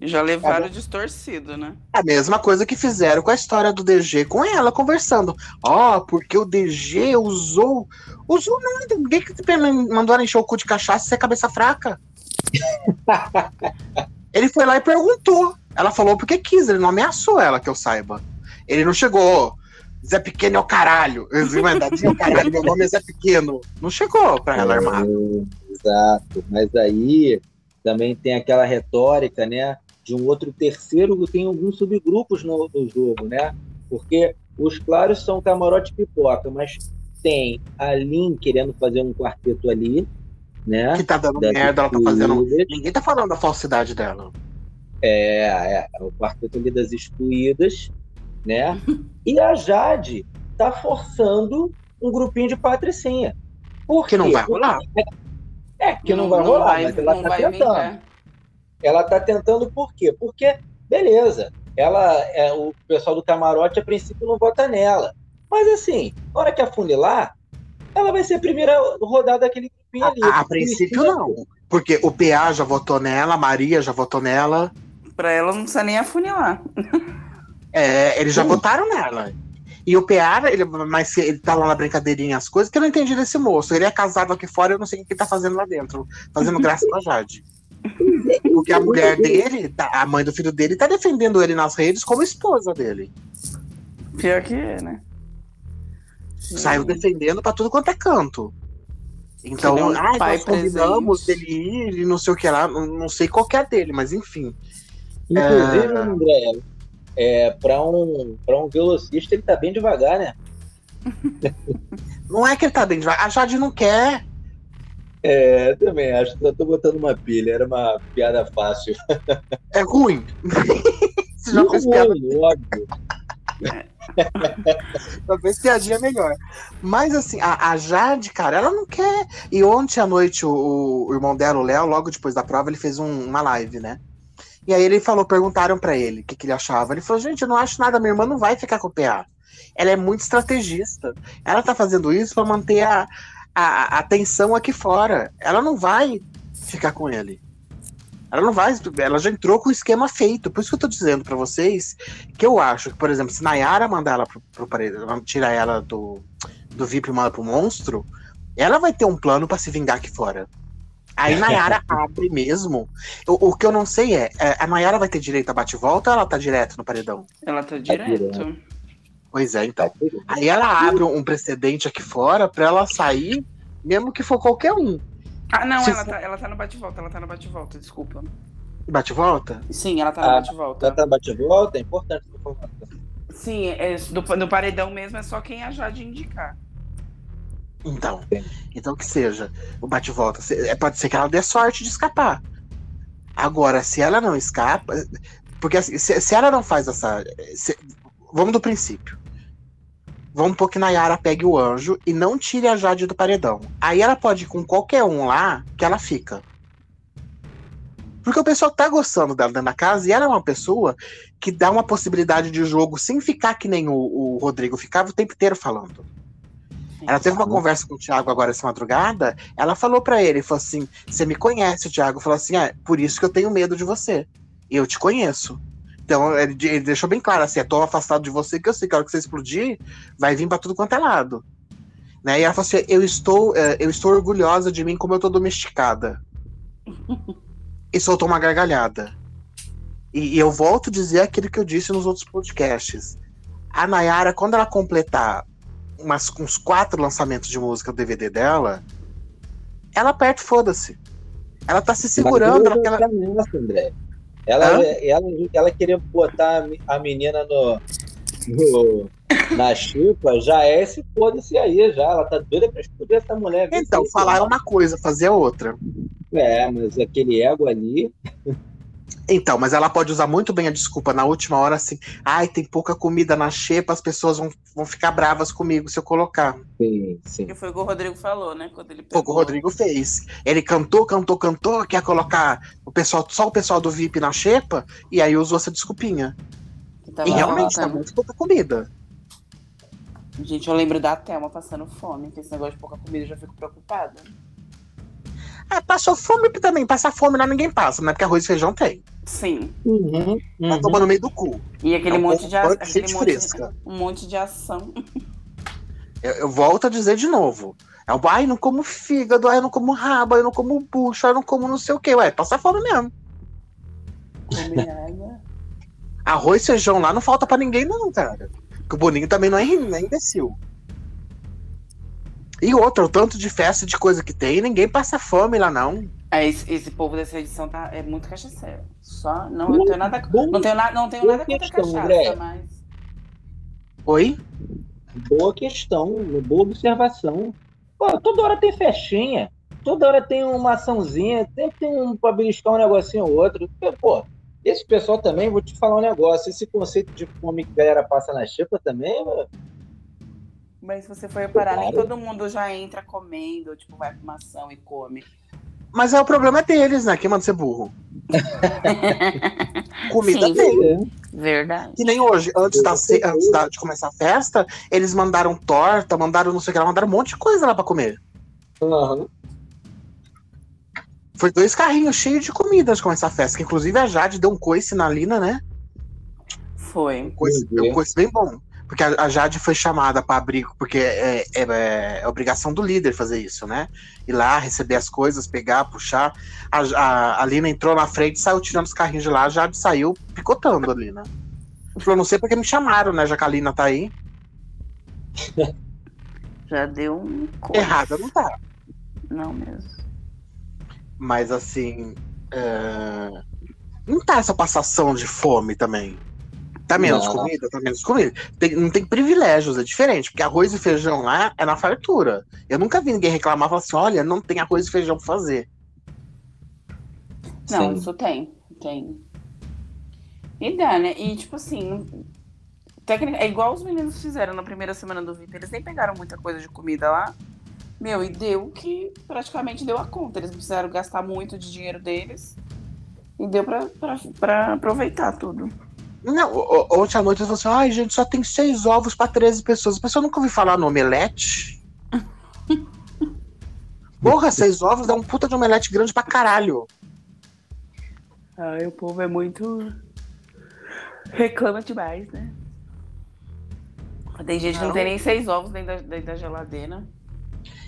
É. Já levaram é distorcido, né? A mesma coisa que fizeram com a história do DG com ela conversando. Ó, oh, porque o DG usou. Usou nada. Ninguém que mandou ela encher o cu de cachaça e ser cabeça fraca. ele foi lá e perguntou. Ela falou porque quis, ele não ameaçou ela, que eu saiba. Ele não chegou. Zé Pequeno é o caralho. É o caralho, meu nome é Zé Pequeno. Não chegou pra ela armar. Exato. Mas aí também tem aquela retórica, né? de um outro terceiro, tem alguns subgrupos no, no jogo, né? Porque os claros são camarote pipoca, mas tem a Lin querendo fazer um quarteto ali, né? Que tá dando merda, ela tá fazendo. Ninguém tá falando da falsidade dela. É, é, é o quarteto ali das excluídas, né? e a Jade tá forçando um grupinho de patricinha. Por que não vai rolar? É, que não, não vai rolar, não vai, mas ela tá tentando. Vir, né? ela está tentando por quê? Porque, beleza, ela é, o pessoal do camarote a princípio não vota nela. Mas assim, na hora que afunilar, ela vai ser a primeira rodada daquele grupinho ali. A, a princípio não. Porque o PA já votou nela, a Maria já votou nela. Pra ela não precisa nem afunilar. É, eles já Sim. votaram nela. E o PA, ele, mas ele tá lá na brincadeirinha, as coisas que eu não entendi desse moço. Ele é casado aqui fora, eu não sei o que ele tá fazendo lá dentro. Fazendo graça com a Jade. Porque a mulher dele, tá- a mãe do filho dele, tá defendendo ele nas redes como esposa dele. Pior que é, né? Saiu Hum. defendendo pra tudo quanto é canto. Então, ai, pai nós convidamos presente. dele ir e não sei o que lá, não, não sei qual que é dele, mas enfim. Inclusive, É. André, é, para um, pra um velocista, ele tá bem devagar, né? Não é que ele tá bem devagar, a Jade não quer. É, também acho que eu tô botando uma pilha, era uma piada fácil. É ruim. Você já Não, fez piada óbvio. Talvez piadinha melhor. Mas assim, a, a Jade, cara, ela não quer. E ontem à noite, o, o irmão dela, o Léo, logo depois da prova, ele fez um- uma live, né? E aí ele falou, perguntaram pra ele o que, que ele achava. Ele falou, gente, eu não acho nada, minha irmã não vai ficar com o PA. Ela é muito estrategista. Ela tá fazendo isso pra manter a, a, a atenção aqui fora. Ela não vai ficar com ele. Ela não vai, ela já entrou com o esquema feito. Por isso que eu tô dizendo pra vocês que eu acho que, por exemplo, se Nayara mandar ela pro, pro tirar ela do, do VIP e manda pro monstro, ela vai ter um plano pra se vingar aqui fora. Aí Nayara abre mesmo. O, o que eu não sei é, é, a Nayara vai ter direito a bate-volta ou ela tá direto no paredão? Ela tá direto. Pois é, então. Aí ela abre um precedente aqui fora pra ela sair, mesmo que for qualquer um. Ah, não, Se ela for- tá, ela tá no bate-volta, ela tá no bate-volta, desculpa. Bate-volta? Sim, ela tá no Ah, bate-volta. Já tá bate-volta, é importante essa informação. Sim, é, do, do paredão mesmo é só quem a Jade indicar. Então. Então que seja. O bate-volta. É, Pode ser que ela dê sorte de escapar. Agora, se ela não escapa. Porque assim, se, se ela não faz essa. se- vamos do princípio. Vamos supor que Nayara pegue o anjo e não tire a Jade do paredão. Aí ela pode ir com qualquer um lá que ela fica. Porque o pessoal tá gostando dela dentro da casa e ela é uma pessoa que dá uma possibilidade de jogo sem ficar que nem o, o Rodrigo ficava o tempo inteiro falando. Ela teve uma conversa com o Thiago agora essa madrugada. Ela falou pra ele, falou assim: "Você me conhece?" O Thiago falou assim: "É, por isso que eu tenho medo de você. Eu te conheço." Então ele, ele deixou bem claro assim: "Eu tô afastado de você que eu sei que a hora que você explodir, vai vir pra tudo quanto é lado." Né? E ela falou assim: "Eu estou, eh, eu estou orgulhosa de mim como eu tô domesticada." e soltou uma gargalhada. E, e eu volto a dizer aquilo que eu disse nos outros podcasts. A Nayara, quando ela completar umas, uns quatro lançamentos de música do DVD dela, ela aperta foda-se. Ela tá se segurando. Ela, ela- Ela, nessa, André. Ela, ela, ela queria botar a me- a menina no, no- na chipa, já é esse foda-se aí, já. Ela tá doida pra explodir essa mulher. Então, falar é uma coisa, fazer é outra. É, mas aquele ego ali. Então, mas ela pode usar muito bem a desculpa na última hora, assim, ai, tem pouca comida na xepa, as pessoas vão, vão ficar bravas comigo se eu colocar. Sim, sim. Que foi o que o Rodrigo falou, né? Quando ele Foi o que pegou. o Rodrigo fez. Ele cantou, cantou, cantou, quer colocar o pessoal, só o pessoal do VIP na xepa, e aí usou essa desculpinha. E realmente tá muito pouca comida. Gente, eu lembro da Thelma passando fome, que esse negócio de pouca comida eu já fico preocupada. Ah, passou fome também. Passar fome lá ninguém passa, né? Porque arroz e feijão tem. Sim. Uhum, Tá uhum. tomando no meio do cu. E aquele É um monte de, a- cheio aquele de monte fresca. um monte de ação. Eu, eu volto a dizer de novo. É o, ai, não como fígado, ai, eu não como rabo, ai, eu não como bucho, ai, eu não como não sei o quê. Ué, passa fome mesmo. Arroz e feijão lá não falta pra ninguém, não, cara. Porque o Boninho também não é, não é imbecil. E outra, o tanto de festa de coisa que tem, ninguém passa fome lá, não. É, esse, esse povo dessa edição tá, é muito cachaceiro. Só, não, eu tenho nada, Bom- não tenho, na, não tenho nada contra questão, cachaça, André. mas. Oi? Boa questão, boa observação. Pô, toda hora tem festinha, toda hora tem uma açãozinha, sempre tem um pra beliscar um negocinho ou outro. Pô, esse pessoal também, vou te falar um negócio, esse conceito de fome que a galera passa na chipa também, Mas se você for reparar, nem todo mundo já entra comendo, tipo, vai pra uma ação e come. Mas é o problema deles, né? Quem manda ser burro? Comida Sim. tem. Verdade. Que nem hoje, antes, da, antes da- de começar a festa, eles mandaram torta, mandaram não sei o que lá, mandaram um monte de coisa lá pra comer. Aham. Foi dois carrinhos cheios de comida antes de começar a festa. Que inclusive a Jade deu um coice na Lina, né? Foi. Coice, Meu um coice bem bom. Porque a, Jade foi chamada para abrir, porque é, é, é, obrigação do líder fazer isso, né? Ir lá, receber as coisas, pegar, puxar. A, a, a Lina entrou na frente, saiu tirando os carrinhos de lá, a Jade saiu picotando ali, né? Falou, não sei porque me chamaram, né? Já que a Lina tá aí. Já deu um. Errada não tá. Não mesmo. Mas assim. É... Não tá essa passação de fome também. Tá menos não. comida, tá menos comida. Tem, não tem privilégios, é diferente. Porque arroz e feijão lá é na fartura. Eu nunca vi ninguém reclamar falar assim: olha, não tem arroz e feijão pra fazer. Não, Sim. isso tem. Tem. E dá, né? E tipo assim, técnica, é igual os meninos fizeram na primeira semana do VIP. Eles nem pegaram muita coisa de comida lá. Meu, e deu que praticamente deu a conta. Eles precisaram gastar muito de dinheiro deles. E deu pra aproveitar tudo. Não, ontem à noite eu falei assim: ai, gente, só tem seis ovos pra 13 pessoas. A pessoa nunca ouviu falar no omelete. Porra, seis ovos dá um puta de omelete grande pra caralho. Ai, o povo é muito. Reclama demais, né? Tem gente que não tem nem seis ovos dentro da, dentro da geladeira.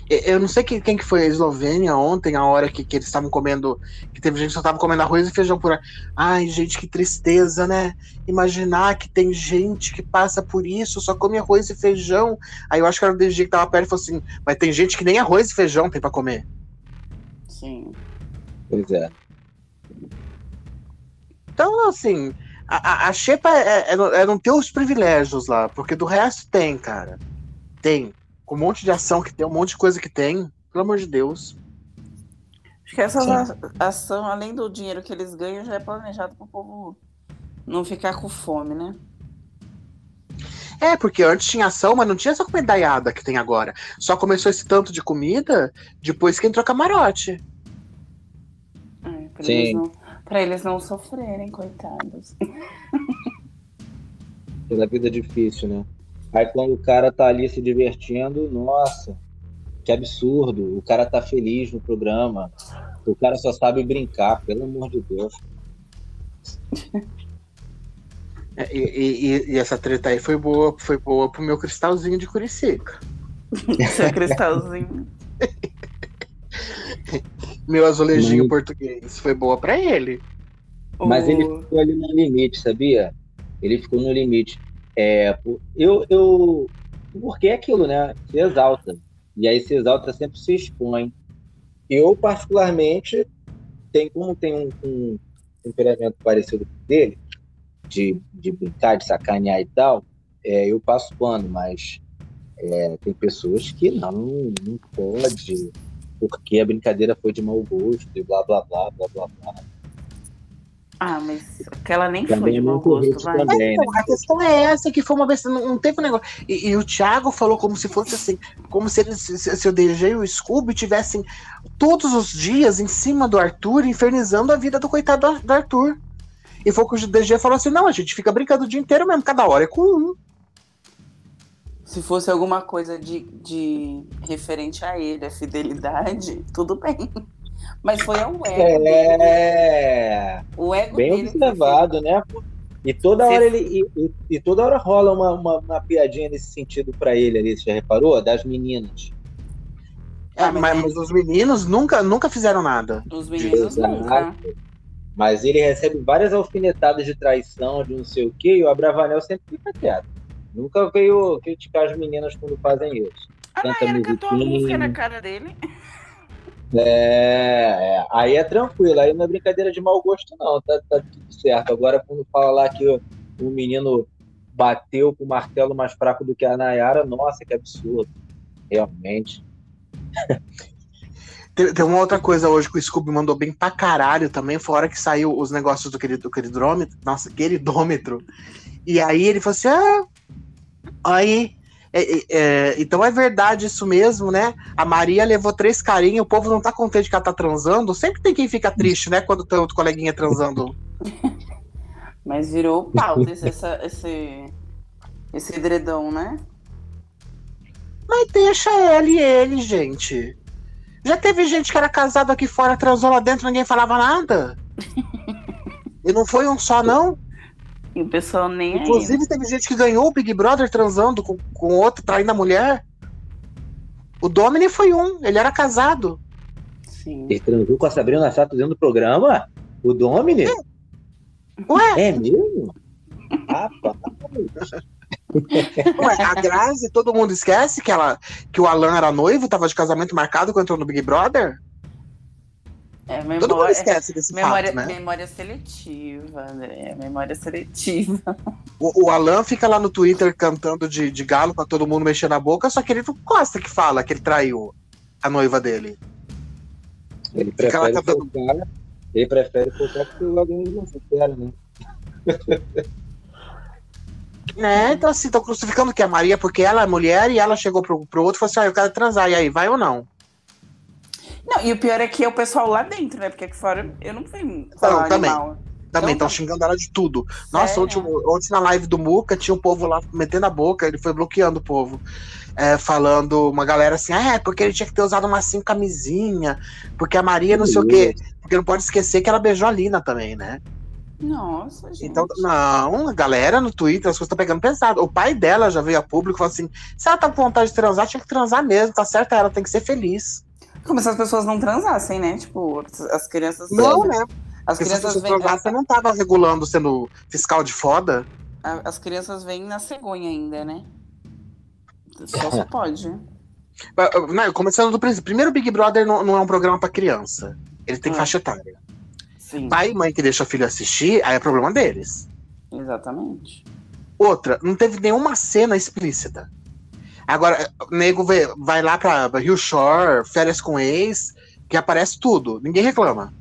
Eu não sei quem, quem que foi a Eslovênia ontem, a hora que, que eles estavam comendo. Que teve gente que só tava comendo arroz e feijão por aí. Ai, gente, que tristeza, né? Imaginar que tem gente que passa por isso, só come arroz e feijão. Aí eu acho que era o DG que tava perto e falou assim: mas tem gente que nem arroz e feijão tem pra comer. Sim. Pois é. Então, assim, a, a, Xepa é, é, é, não ter os privilégios lá, porque do resto tem, cara. Tem. Com um monte de ação que tem, um monte de coisa que tem. Pelo amor de Deus. Acho que essa ação, além do dinheiro que eles ganham, já é planejado para o povo não ficar com fome, né? É, porque antes tinha ação, mas não tinha essa comidaiada que tem agora. Só começou esse tanto de comida depois que entrou camarote. É, Sim. Não, Pra eles não sofrerem, coitados. Pela vida difícil, né? Aí quando o cara tá ali se divertindo, nossa, que absurdo. O cara tá feliz no programa. O cara só sabe brincar, pelo amor de Deus. É, e, e, e, essa treta aí foi boa, foi boa pro meu cristalzinho de Curicica. Seu cristalzinho. meu azulejinho Mas... português. Foi boa para ele. Mas ele ficou ali no limite, sabia? Ele ficou no limite. É, eu, eu, porque é aquilo, né? Se exalta. E aí se exalta sempre se expõe. Eu, particularmente, tem como tem um, um temperamento parecido com dele, de, de brincar, de sacanear e tal, é, eu passo pano, mas é, tem pessoas que não, não pode porque a brincadeira foi de mau gosto e blá blá blá blá blá blá. Ah, mas aquela nem também foi de mau gosto, vai. Também, né? A questão é essa, que foi uma vez, não, teve um negócio. E, e, o Thiago falou como se fosse assim, como se, eles, se, se o DG e o Scooby tivessem todos os dias em cima do Arthur, infernizando a vida do coitado do, do Arthur. E foi o que o DG falou assim: não, a gente fica brincando o dia inteiro mesmo, cada hora é com um. Se fosse alguma coisa de, de referente a ele, a fidelidade, tudo bem. Mas foi ao ego. É. O ego bem dele observado, né? E toda hora ele e, e, toda hora rola uma, uma, uma piadinha nesse sentido para ele ali, você já reparou? Das meninas. É, mas, mas, os meninos nunca, nunca fizeram nada. Os meninos Exato. nunca. Mas ele recebe várias alfinetadas de traição, de não sei o quê, e o Abravanel sempre fica quieto. Nunca veio criticar as meninas quando fazem isso. Ah, Canta ele cantou a música na cara dele. É, é, aí é tranquilo, aí não é brincadeira de mau gosto, não, tá, tá tudo certo. Agora, quando fala lá que o, o menino bateu com o martelo mais fraco do que a Nayara, nossa, que absurdo. Realmente. Tem, tem, uma outra coisa hoje que o Scooby mandou bem pra caralho também, fora que saiu os negócios do, querido, do queridômetro. Nossa, queridômetro. E aí ele falou assim: ah, Aí, é, é, então é verdade isso mesmo, né? A Maria levou três carinhos, o povo não tá contente que ela tá transando. Sempre tem quem fica triste, né? Quando tem outro coleguinha transando. Mas virou pau esse, esse, esse edredom, né? Mas deixa ela e ele, gente. Já teve gente que era casado aqui fora, transou lá dentro, ninguém falava nada. e não foi um só, não? E o pessoal nem Inclusive, aí. teve gente que ganhou o Big Brother transando com, com outro, traindo a mulher. O Domini foi um, ele era casado. Sim. Ele transou com a Sabrina Sato dentro do programa? O Domini? É. Ué? É mesmo? Rapaz. Ué, a Grazi, todo mundo esquece que, ela, que o Alan era noivo, tava de casamento marcado quando entrou no Big Brother? É, memória, Todo mundo esquece desse memória, fato, né? Memória seletiva, André. Memória seletiva. O, o, Alan fica lá no Twitter cantando de, de galo pra todo mundo mexer na boca, só que ele não gosta que fala que ele traiu a noiva dele. Ele prefere cantando... focar, ele prefere focar porque o não supera, né? É, então assim, estão crucificando que a Maria porque ela é mulher e ela chegou pro, pro outro e falou assim: ah, eu quero transar, e aí, vai ou não? Não, e o pior é que é o pessoal lá dentro, né? Porque aqui fora eu não fui falar não, também. Animal. Também estão então, xingando ela de tudo. Nossa, ontem, ontem na live do Muca tinha o um povo lá metendo a boca, ele foi bloqueando o povo. É, falando uma galera assim, ah, é, porque ele tinha que ter usado uma assim camisinha, porque a Maria não sei o quê. Porque não pode esquecer que ela beijou a Lina também, né? Nossa, gente. Então, não, a galera no Twitter, as coisas estão pegando pesado. O pai dela já veio a público e falou assim: se ela tá com vontade de transar, tinha que transar mesmo, tá certo? Ela tem que ser feliz. Como se as pessoas não transassem, né? Tipo, as crianças. Não, né? As crianças se vêm. Você não tava regulando sendo fiscal de foda? As crianças vêm na cegonha ainda, né? Só se pode. Não, começando do princípio. Primeiro, Big Brother não, não é um programa para criança. Ele tem ah. faixa etária. Sim. Pai e mãe que deixa o filho assistir, aí é problema deles. Exatamente. Outra, não teve nenhuma cena explícita. Agora, o nego vai lá pra Rio Shore, férias com ex, que aparece tudo. Ninguém reclama.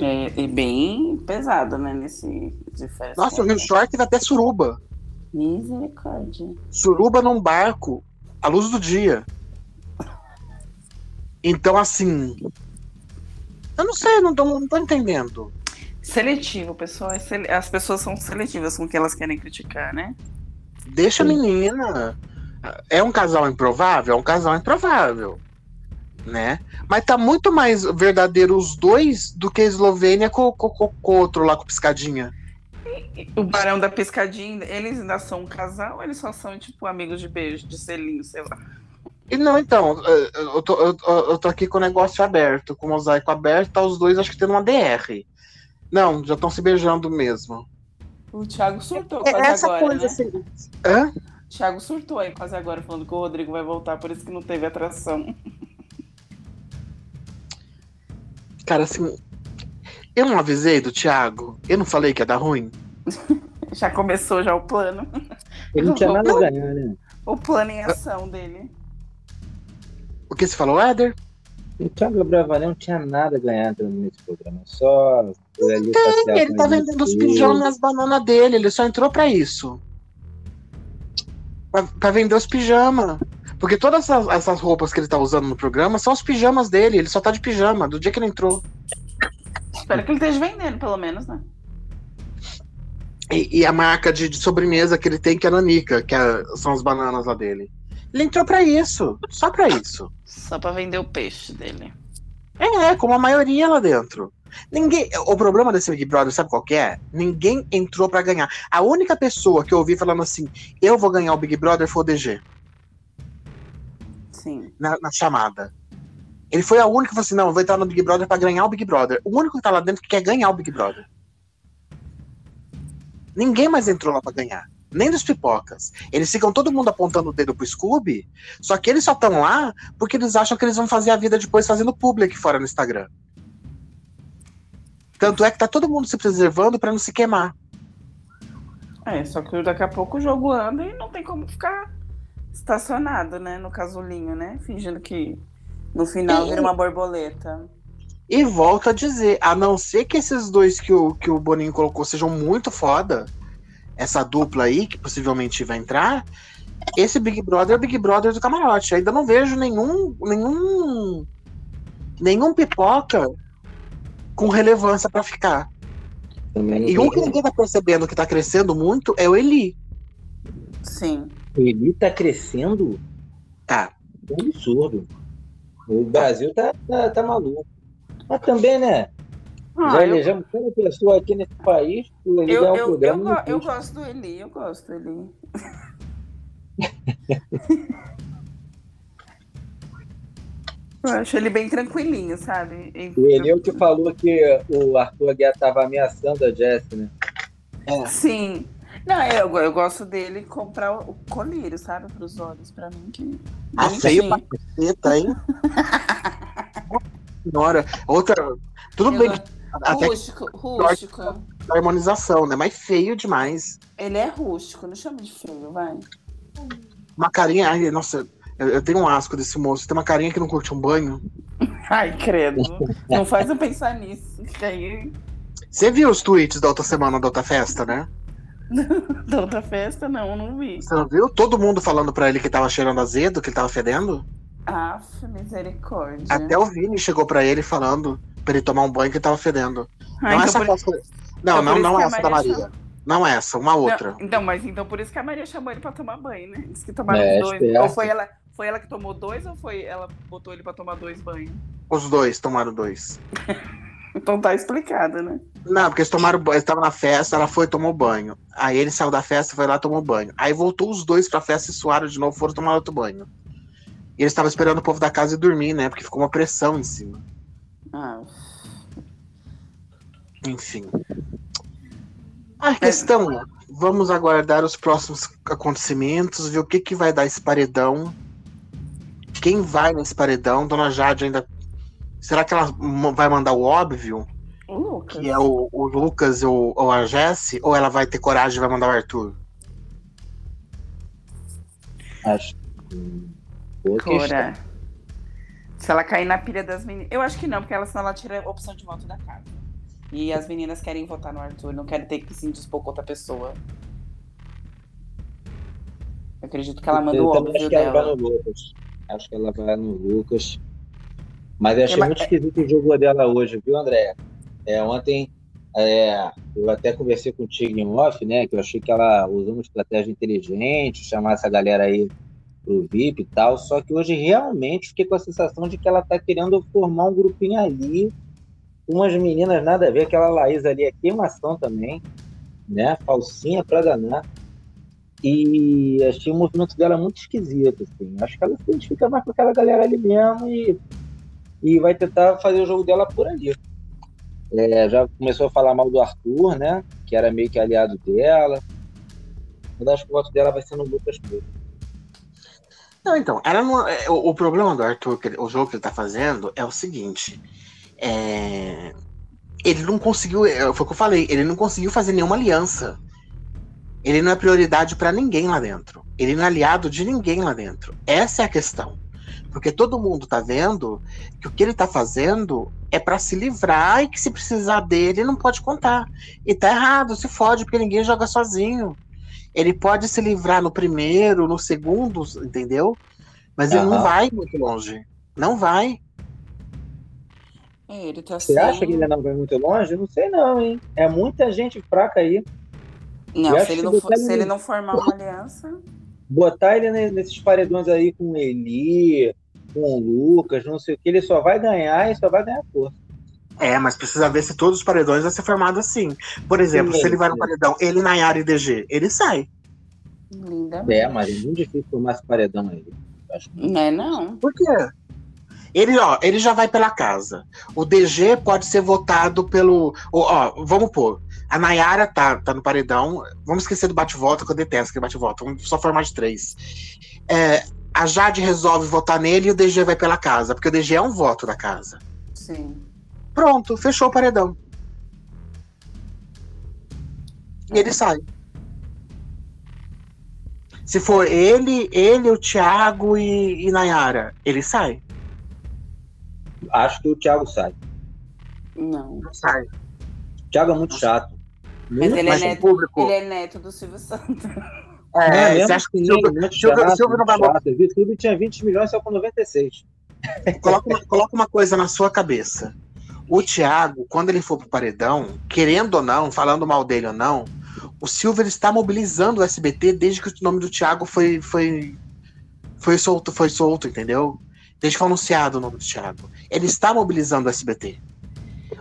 É, é bem pesado, né? Nesse de férias. Nossa, o Rio Shore teve até suruba. Misericórdia. Suruba num barco, à luz do dia. Então, assim. Eu não sei, não tô, não tô entendendo. Seletivo, pessoal. É as pessoas são seletivas com o que elas querem criticar, né? Deixa a menina. É um casal improvável? É um casal improvável. Né? Mas tá muito mais verdadeiro os dois do que a Eslovênia com, com, com, com o outro lá com piscadinha. O Barão da Piscadinha, eles ainda são um casal ou eles só são, tipo, amigos de beijo, de selinho, sei lá? E não, então, eu tô, eu, eu tô aqui com o negócio aberto, com o mosaico aberto, tá os dois acho que tendo uma DR. Não, já estão se beijando mesmo. O Thiago surtou é, quase Essa agora, coisa né? assim. Hã? Thiago surtou aí quase agora, falando que o Rodrigo vai voltar, por isso que não teve atração. Cara, assim. Eu não avisei do Thiago? Eu não falei que ia dar ruim? já começou já o plano. Ele não tinha nada a ganhar, né? O plano em ação dele. O que você falou, Éder? O Thiago Bravanel não tinha nada a ganhar nesse programa, só. Ele, tem, ele tá vendendo os pijamas e as bananas dele, ele só entrou pra isso. Pra, pra vender os pijamas. Porque todas essas, essas, roupas que ele tá usando no programa são os pijamas dele, ele só tá de pijama, do dia que ele entrou. Espero que ele esteja vendendo, pelo menos, né? E, e a marca de, de, sobremesa que ele tem, que é a Nanica, que é, são as bananas lá dele. Ele entrou para isso, só para isso. Só para vender o peixe dele. É, como a maioria lá dentro. Ninguém, o problema desse Big Brother, sabe qual que é? Ninguém entrou para ganhar. A única pessoa que eu ouvi falando assim, eu vou ganhar o Big Brother foi o DG. Sim. Na, na chamada. Ele foi a única que falou assim: não, eu vou entrar no Big Brother para ganhar o Big Brother. O único que tá lá dentro que quer ganhar o Big Brother. Ninguém mais entrou lá para ganhar nem dos pipocas. Eles ficam todo mundo apontando o dedo pro Scooby, só que eles só estão lá porque eles acham que eles vão fazer a vida depois fazendo public fora no Instagram. Tanto é que tá todo mundo se preservando para não se queimar. É, só que daqui a pouco o jogo anda e não tem como ficar estacionado, né? No casulinho, né? Fingindo que no final e... vira uma borboleta. E volto a dizer, a não ser que esses dois que o, que o Boninho colocou sejam muito foda, essa dupla aí, que possivelmente vai entrar, esse Big Brother é o Big Brother do camarote. Ainda não vejo nenhum. nenhum. nenhum pipoca com relevância para ficar. E um que ninguém tá percebendo que tá crescendo muito é o Eli. Sim. O Eli tá crescendo? Tá. É um absurdo. O Brasil tá, tá, tá maluco. Mas também, né? Ah, Já elegemos eu... cada pessoa aqui nesse país o Eli eu, um eu, programa. Eu, eu, gosto do Eli, eu gosto do Eli. eu acho ele bem tranquilinho, sabe? O Eli é o que falou que o Arthur Aguiar estava ameaçando a Jessie, né? É. Sim. Não, eu, eu gosto dele comprar o colírio, sabe? Para os olhos, para mim. Que... Ah, feio pra caceta, hein? Senhora. Outra. Tudo eu bem que Rústico, rústico. A harmonização, né? Mas feio demais. Ele é rústico, não chama de feio, vai. Uma carinha, ai, nossa, eu, eu, tenho um asco desse moço. Tem uma carinha que não curte um banho. Ai, credo. não faz eu pensar nisso. Aí... Você viu os tweets da outra semana da outra festa, né? da outra festa, não, não vi. Você não viu? Todo mundo falando pra ele que tava cheirando azedo, que ele tava fedendo? Ah, misericórdia. Até o Vini chegou pra ele falando pra ele tomar um banho que tava fedendo. Ah, não então essa por... festa... Não, então não, não essa da Maria. Chama... Não essa, uma outra. Não, então, mas então por isso que a Maria chamou ele pra tomar banho, né? Disse que tomaram é, dois. É. Ou foi ela, foi ela que tomou dois ou foi ela botou ele pra tomar dois banhos? Os dois tomaram dois. então tá explicado, né? Não, porque eles tomaram banho, estavam na festa, ela foi e tomou banho. Aí ele saiu da festa, foi lá e tomou banho. Aí voltou os dois pra festa e suaram de novo, foram tomar outro banho. E eles estavam esperando o povo da casa ir dormir, né? Porque ficou uma pressão em cima. Ah. Enfim. A questão é, vamos aguardar os próximos acontecimentos, ver o que, que vai dar esse paredão. Quem vai nesse paredão? Dona Jade ainda. Será que ela vai mandar o óbvio? O que é o, o Lucas ou, ou a Jessie? Ou ela vai ter coragem e vai mandar o Arthur? Acho. Cora. Se ela cair na pilha das meninas. Eu acho que não, porque ela, senão ela tira a opção de voto da casa. E as meninas querem votar no Arthur, não querem ter que se indispor com outra pessoa. Eu acredito que ela manda o óbvio acho que ela vai no Lucas. Acho que ela vai no Lucas. Mas eu achei é, muito esquisito o jogo dela hoje, viu, André? É, ontem é, eu até conversei contigo em off, né? Que eu achei que ela usou uma estratégia inteligente, chamar essa galera aí pro VIP e tal. Só que hoje realmente fiquei com a sensação de que ela tá querendo formar um grupinho ali umas meninas nada a ver, aquela Laís ali é queimação também, né? Falsinha pra danar. E achei o movimento dela muito esquisito, assim. Acho que ela se identifica mais com aquela galera ali mesmo e, e vai tentar fazer o jogo dela por ali. É, já começou a falar mal do Arthur, né? Que era meio que aliado dela. Mas acho que o voto dela vai ser no Lucas Pedro. Não, então, ela não, é, o, o problema do Arthur, o jogo que ele tá fazendo, é o seguinte é, ele não conseguiu, é, foi o que eu falei, ele não conseguiu fazer nenhuma aliança. Ele não é prioridade para ninguém lá dentro. Ele não é aliado de ninguém lá dentro. Essa é a questão. Porque todo mundo tá vendo que o que ele tá fazendo é para se livrar e que se precisar dele não pode contar. E tá errado, se fode, porque ninguém joga sozinho. Ele pode se livrar no primeiro, no segundo, entendeu? Mas uhum. ele não vai muito longe. Não vai. É, ele tá Você sem... acha que ele não vai muito longe? Não sei não, hein? É muita gente fraca aí. Não, se ele não, for, se ele não formar uma aliança... Botar ele nesses paredões aí com o Eli, com o Lucas, não sei o que, ele só vai ganhar e só vai ganhar força. É, mas precisa ver se todos os paredões vão ser formados assim. Por exemplo, Sim, se ele vai no paredão, ele, Nayara e DG, ele sai. Linda. É, mas é muito difícil formar esse paredão aí. Não é não. Por quê? Ele, ó, ele já vai pela casa. O DG pode ser votado pelo. Ó, vamos pôr. A Nayara tá, tá no paredão. Vamos esquecer do bate-volta, que eu detesto que bate-volta. Vamos só formar de três. É, a Jade resolve votar nele e o DG vai pela casa, porque o DG é um voto da casa. Sim. Pronto, fechou o paredão. E ele sai. Se for ele, ele, o Thiago e, e Nayara, ele sai. Acho que o Thiago sai. Não. Não sai. O Thiago é muito chato. Mas ele, é neto, público. ele é neto do Silvio Santos. É, é você acha que o Silvio, Silvio, Silvio não vai votar? O Silvio tinha 20 milhões só com 96. Coloca uma, coloca uma coisa na sua cabeça. O Thiago, quando ele for pro paredão, querendo ou não, falando mal dele ou não, o Silvio está mobilizando o SBT desde que o nome do Thiago foi, foi, foi solto, foi solto, entendeu? Desde que foi anunciado o nome do Thiago. Ele está mobilizando o SBT.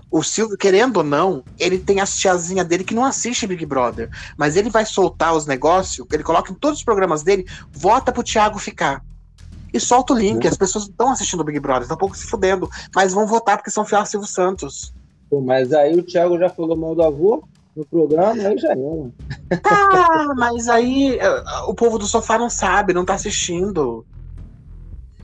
o Silvio, querendo ou não, ele tem as tiazinha dele que não assiste Big Brother. Mas ele vai soltar os negócios, ele coloca em todos os programas dele, vota pro Thiago ficar. E solta o link. Uhum. As pessoas estão assistindo o Big Brother, estão um pouco se fudendo, mas vão votar porque são fiel a Silvio Santos. Pô, mas aí o Thiago já falou mal do avô no programa, aí já era. Ah, mas aí eh, o povo do sofá não sabe, não tá assistindo.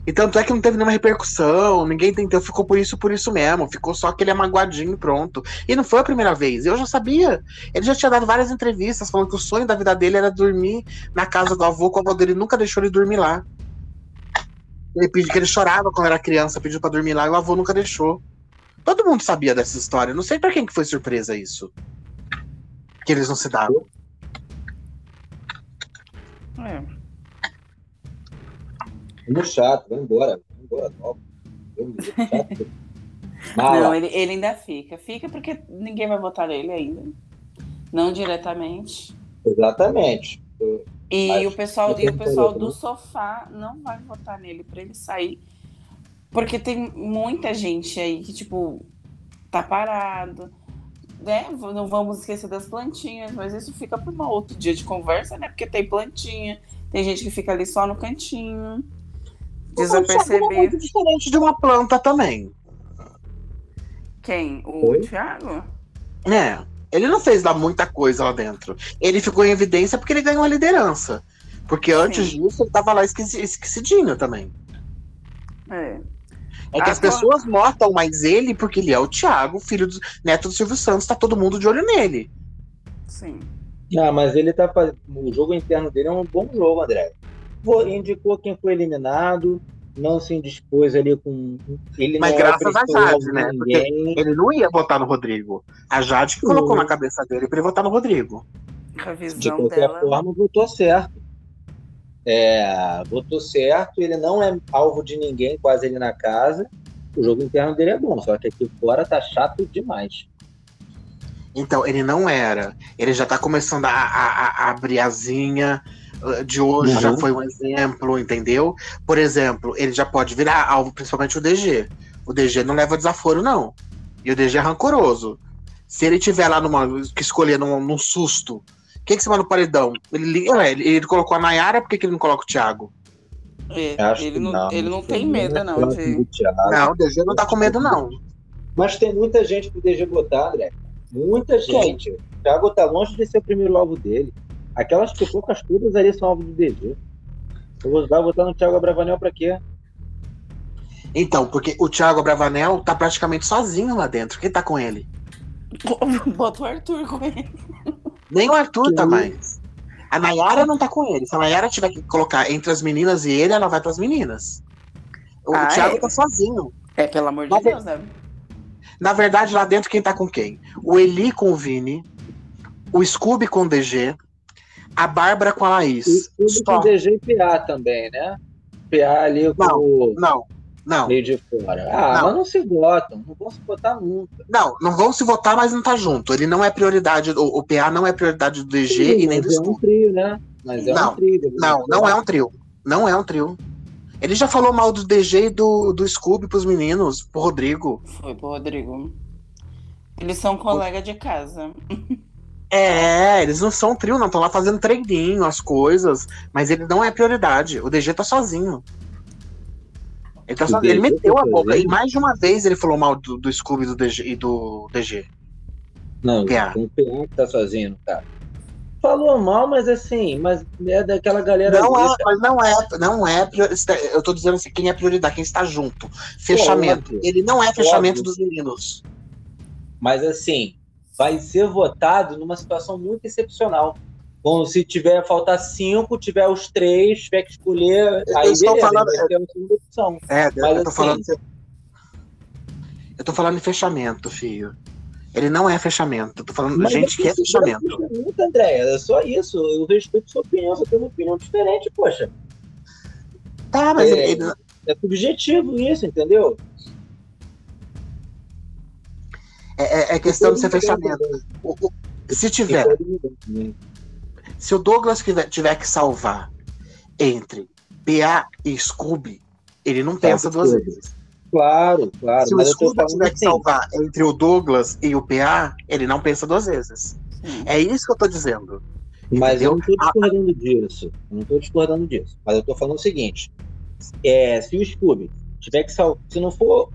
E tanto é que não teve nenhuma repercussão, ninguém tentou, ficou por isso, por isso mesmo. Ficou só aquele amaguadinho pronto. E não foi a primeira vez, eu já sabia. Ele já tinha dado várias entrevistas falando que o sonho da vida dele era dormir na casa do avô, que o avô dele nunca deixou ele dormir lá. Ele pediu que ele chorava quando era criança, pediu para dormir lá e o avô nunca deixou. Todo mundo sabia dessa história. Não sei para quem que foi surpresa isso. Que eles não se davam. É. Muito chato, vai embora. Vai embora logo. Não, ele, ele ainda fica. Fica porque ninguém vai votar nele ainda. Não diretamente. Exatamente. E o pessoal, e o pessoal do sofá não vai votar nele para ele sair. Porque tem muita gente aí que, tipo, tá parado. Né? Não vamos esquecer das plantinhas, mas isso fica para um outro dia de conversa, né? Porque tem plantinha, tem gente que fica ali só no cantinho desapercebido. É muito diferente de uma planta também. Quem? O Oi? Thiago? É. Ele não fez lá muita coisa lá dentro. Ele ficou em evidência porque ele ganhou a liderança. Porque antes Sim. disso ele tava lá esquecidinho também. É. É que as pessoas notam mais ele porque ele é o Thiago, filho do neto do Silvio Santos, tá todo mundo de olho nele. Sim. Ah, mas ele tá fazendo. O jogo interno dele é um bom jogo, André indicou quem foi eliminado, não se indispôs ali com. Ele Mas graças a Jade, né? Ele não ia votar no Rodrigo. A Jade que colocou na cabeça dele para ele votar no Rodrigo. De qualquer dela... forma, votou certo. É, votou certo, ele não é alvo de ninguém, quase ele na casa. O jogo interno dele é bom, só que aqui fora tá chato demais. Então, ele não era. Ele já tá começando a, a, a abrir asinha de hoje uhum. já foi um exemplo, entendeu? Por exemplo, ele já pode virar alvo, principalmente o DG. O DG não leva desaforo, não. E o DG é rancoroso. Se ele tiver lá numa. que escolher num, num susto, quem que você manda no paredão? Ele, ele, ele colocou a Nayara, por que, que ele não coloca o Thiago? É, ele, não, não, ele não tem medo, não. De... Não, o DG não tá com medo, não. Mas tem muita gente pro DG botar, André. Muita gente. O Thiago tá longe de ser o primeiro alvo dele. Aquelas poucas todas ali são alvo do DG. Eu vou votar no Thiago Abravanel pra quê? Então, porque o Thiago Abravanel tá praticamente sozinho lá dentro. Quem tá com ele? Bota o Arthur com ele. Nem o Arthur que tá mais. A Nayara não tá com ele. Se a Nayara tiver que colocar entre as meninas e ele, ela vai pras meninas. O ah, Thiago é? tá sozinho. É, pelo amor de Deus, né? Na verdade, lá dentro, quem tá com quem? O Eli com o Vini, o Scooby com o DG, a Bárbara com a Laís. E tudo com DG e PA também, né? PA ali com não, o. Não, não. Meio de fora. Ah, não. mas não se votam, não vão se votar nunca. Não, não vão se votar, mas não tá junto. Ele não é prioridade, o, o PA não é prioridade do DG Sim, e nem do é um trio, né? Mas é não, um trio. Não, não é um trio. Não é um trio. Ele já falou mal do DG e do, do Scooby pros meninos, pro Rodrigo. Foi pro Rodrigo. Eles são colega de casa. É, eles não são um trio, não. Estão lá fazendo treininho, as coisas. Mas ele não é prioridade. O DG tá sozinho. Ele, tá sozinho. ele meteu a boca. E mais de uma vez ele falou mal do, do Scooby do DG, e do DG. Não, PA. um PA que tá sozinho, cara. Falou mal, mas assim, mas é daquela galera. Não é, mas não é, não é. Eu tô dizendo assim, quem é prioridade, quem está junto. Fechamento. ele não é fechamento óbvio. dos meninos. Mas assim, vai ser votado numa situação muito excepcional. Bom, se tiver faltar cinco, tiver os três, tiver que escolher. Eu aí estou beleza, falando. É, uma opção. É, Mas, eu tô assim, falando. Eu tô falando em fechamento, filho. Ele não é fechamento. Eu tô falando Mas gente que é fechamento. É fechamento, André. É só isso. Eu respeito sua opinião. Você tem uma opinião diferente, poxa. Tá, mas é, ele... é subjetivo isso, entendeu? É, é, é questão de ser fechamento. se tiver. Se o Douglas tiver, tiver que salvar entre PA e Scooby, ele não pensa duas vezes. Claro, claro. Se o eu Scooby tiver que assim, salvar entre o Douglas e o PA, ele não pensa duas vezes. Sim. É isso que eu tô dizendo. Mas eu Entendeu? não estou discordando disso. Eu não estou discordando disso. Mas eu estou falando o seguinte: é, se o Scooby tiver que salvar. Se não for.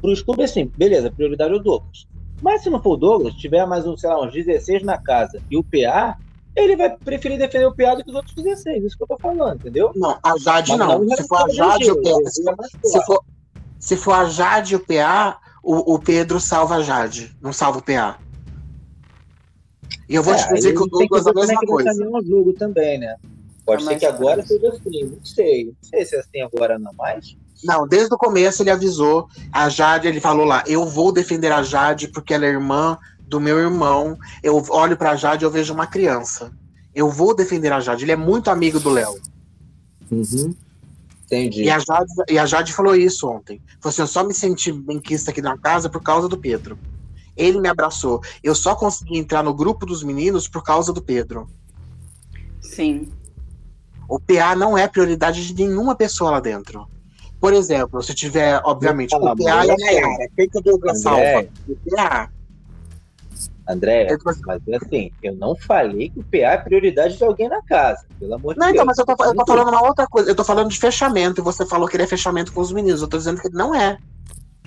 Pro Scooby, assim, beleza, prioridade é o Douglas. Mas se não for o Douglas, tiver mais um, sei lá, uns 16 na casa e o PA, ele vai preferir defender o PA do que os outros 16. Isso que eu tô falando, entendeu? Não, a Jade Mas não. não Se for a Jade e o PA. Se for, se for, se for a Jade e o PA, o, o Pedro salva a Jade, não salva o PA. E eu vou te dizer que o Douglas é a mesma coisa. no jogo também, né? Pode É ser que agora seja assim, não sei. Não sei se é assim agora não mais. Não, desde o começo ele avisou a Jade, ele falou lá, eu vou defender a Jade porque ela é irmã do meu irmão. Eu olho pra Jade e eu vejo uma criança. Eu vou defender a Jade. Ele é muito amigo do Léo. Entendi. E a, Jade, e a Jade falou isso ontem. Falou assim: eu só me senti benquista aqui na casa por causa do Pedro. Ele me abraçou. Eu só consegui entrar no grupo dos meninos por causa do Pedro. Sim. O PA não é prioridade de nenhuma pessoa lá dentro. Por exemplo, se tiver, obviamente, Não, o PA e a Nayara. Quem que o Douglas salva? André, O PA. André, tô- mas assim, eu não falei que o PA é prioridade de alguém na casa, pelo amor de Não, Deus. então, mas eu tô, eu tô falando uma outra coisa. Eu tô falando de fechamento. E você falou que ele é fechamento com os meninos. Eu tô dizendo que ele não é.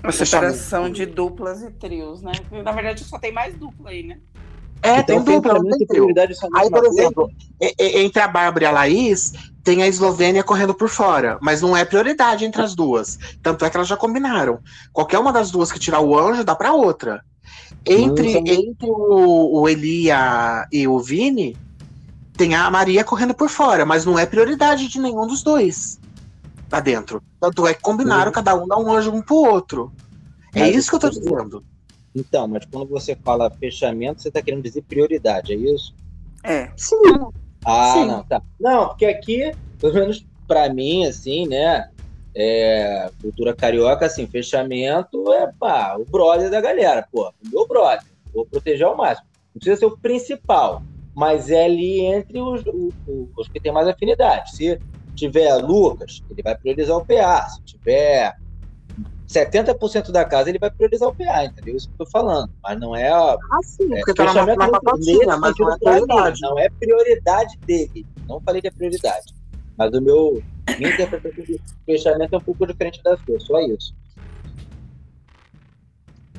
A separação de duplas e trios, né? Na verdade, só tem mais dupla aí, né? É, Então, tem dupla, não tem e trio. Aí, por exemplo, entre a Bárbara e a Laís, tem a Eslovênia correndo por fora, mas não é prioridade entre as duas. Tanto é que elas já combinaram. Qualquer uma das duas que tirar o anjo, dá pra outra. Entre, entre o, o Elia e o Vini, tem a Maria correndo por fora, mas não é prioridade de nenhum dos dois lá dentro. Tanto é que combinaram, Uhum. cada um dá um anjo um pro outro. É Mas isso que eu tô dizendo. Então, mas quando você fala fechamento, você tá querendo dizer prioridade, é isso? É. Sim. Ah, Sim. não, tá. Não, porque aqui, pelo menos pra mim, assim, né? É, cultura carioca, assim, fechamento é pá, o brother da galera, pô, o meu brother. Vou proteger ao máximo. Não precisa ser o principal, mas é ali entre os, o- o- os que tem mais afinidade. Se tiver Lucas, ele vai priorizar o PA. Se tiver 70% da casa, ele vai priorizar o PA, entendeu? Isso que eu tô falando. Mas não é a Ah, sim, é, porque tá na, mas não é prioridade. Não é prioridade dele. Não falei que é prioridade. Mas o meu minha interpretação de fechamento é um pouco diferente da sua, só isso.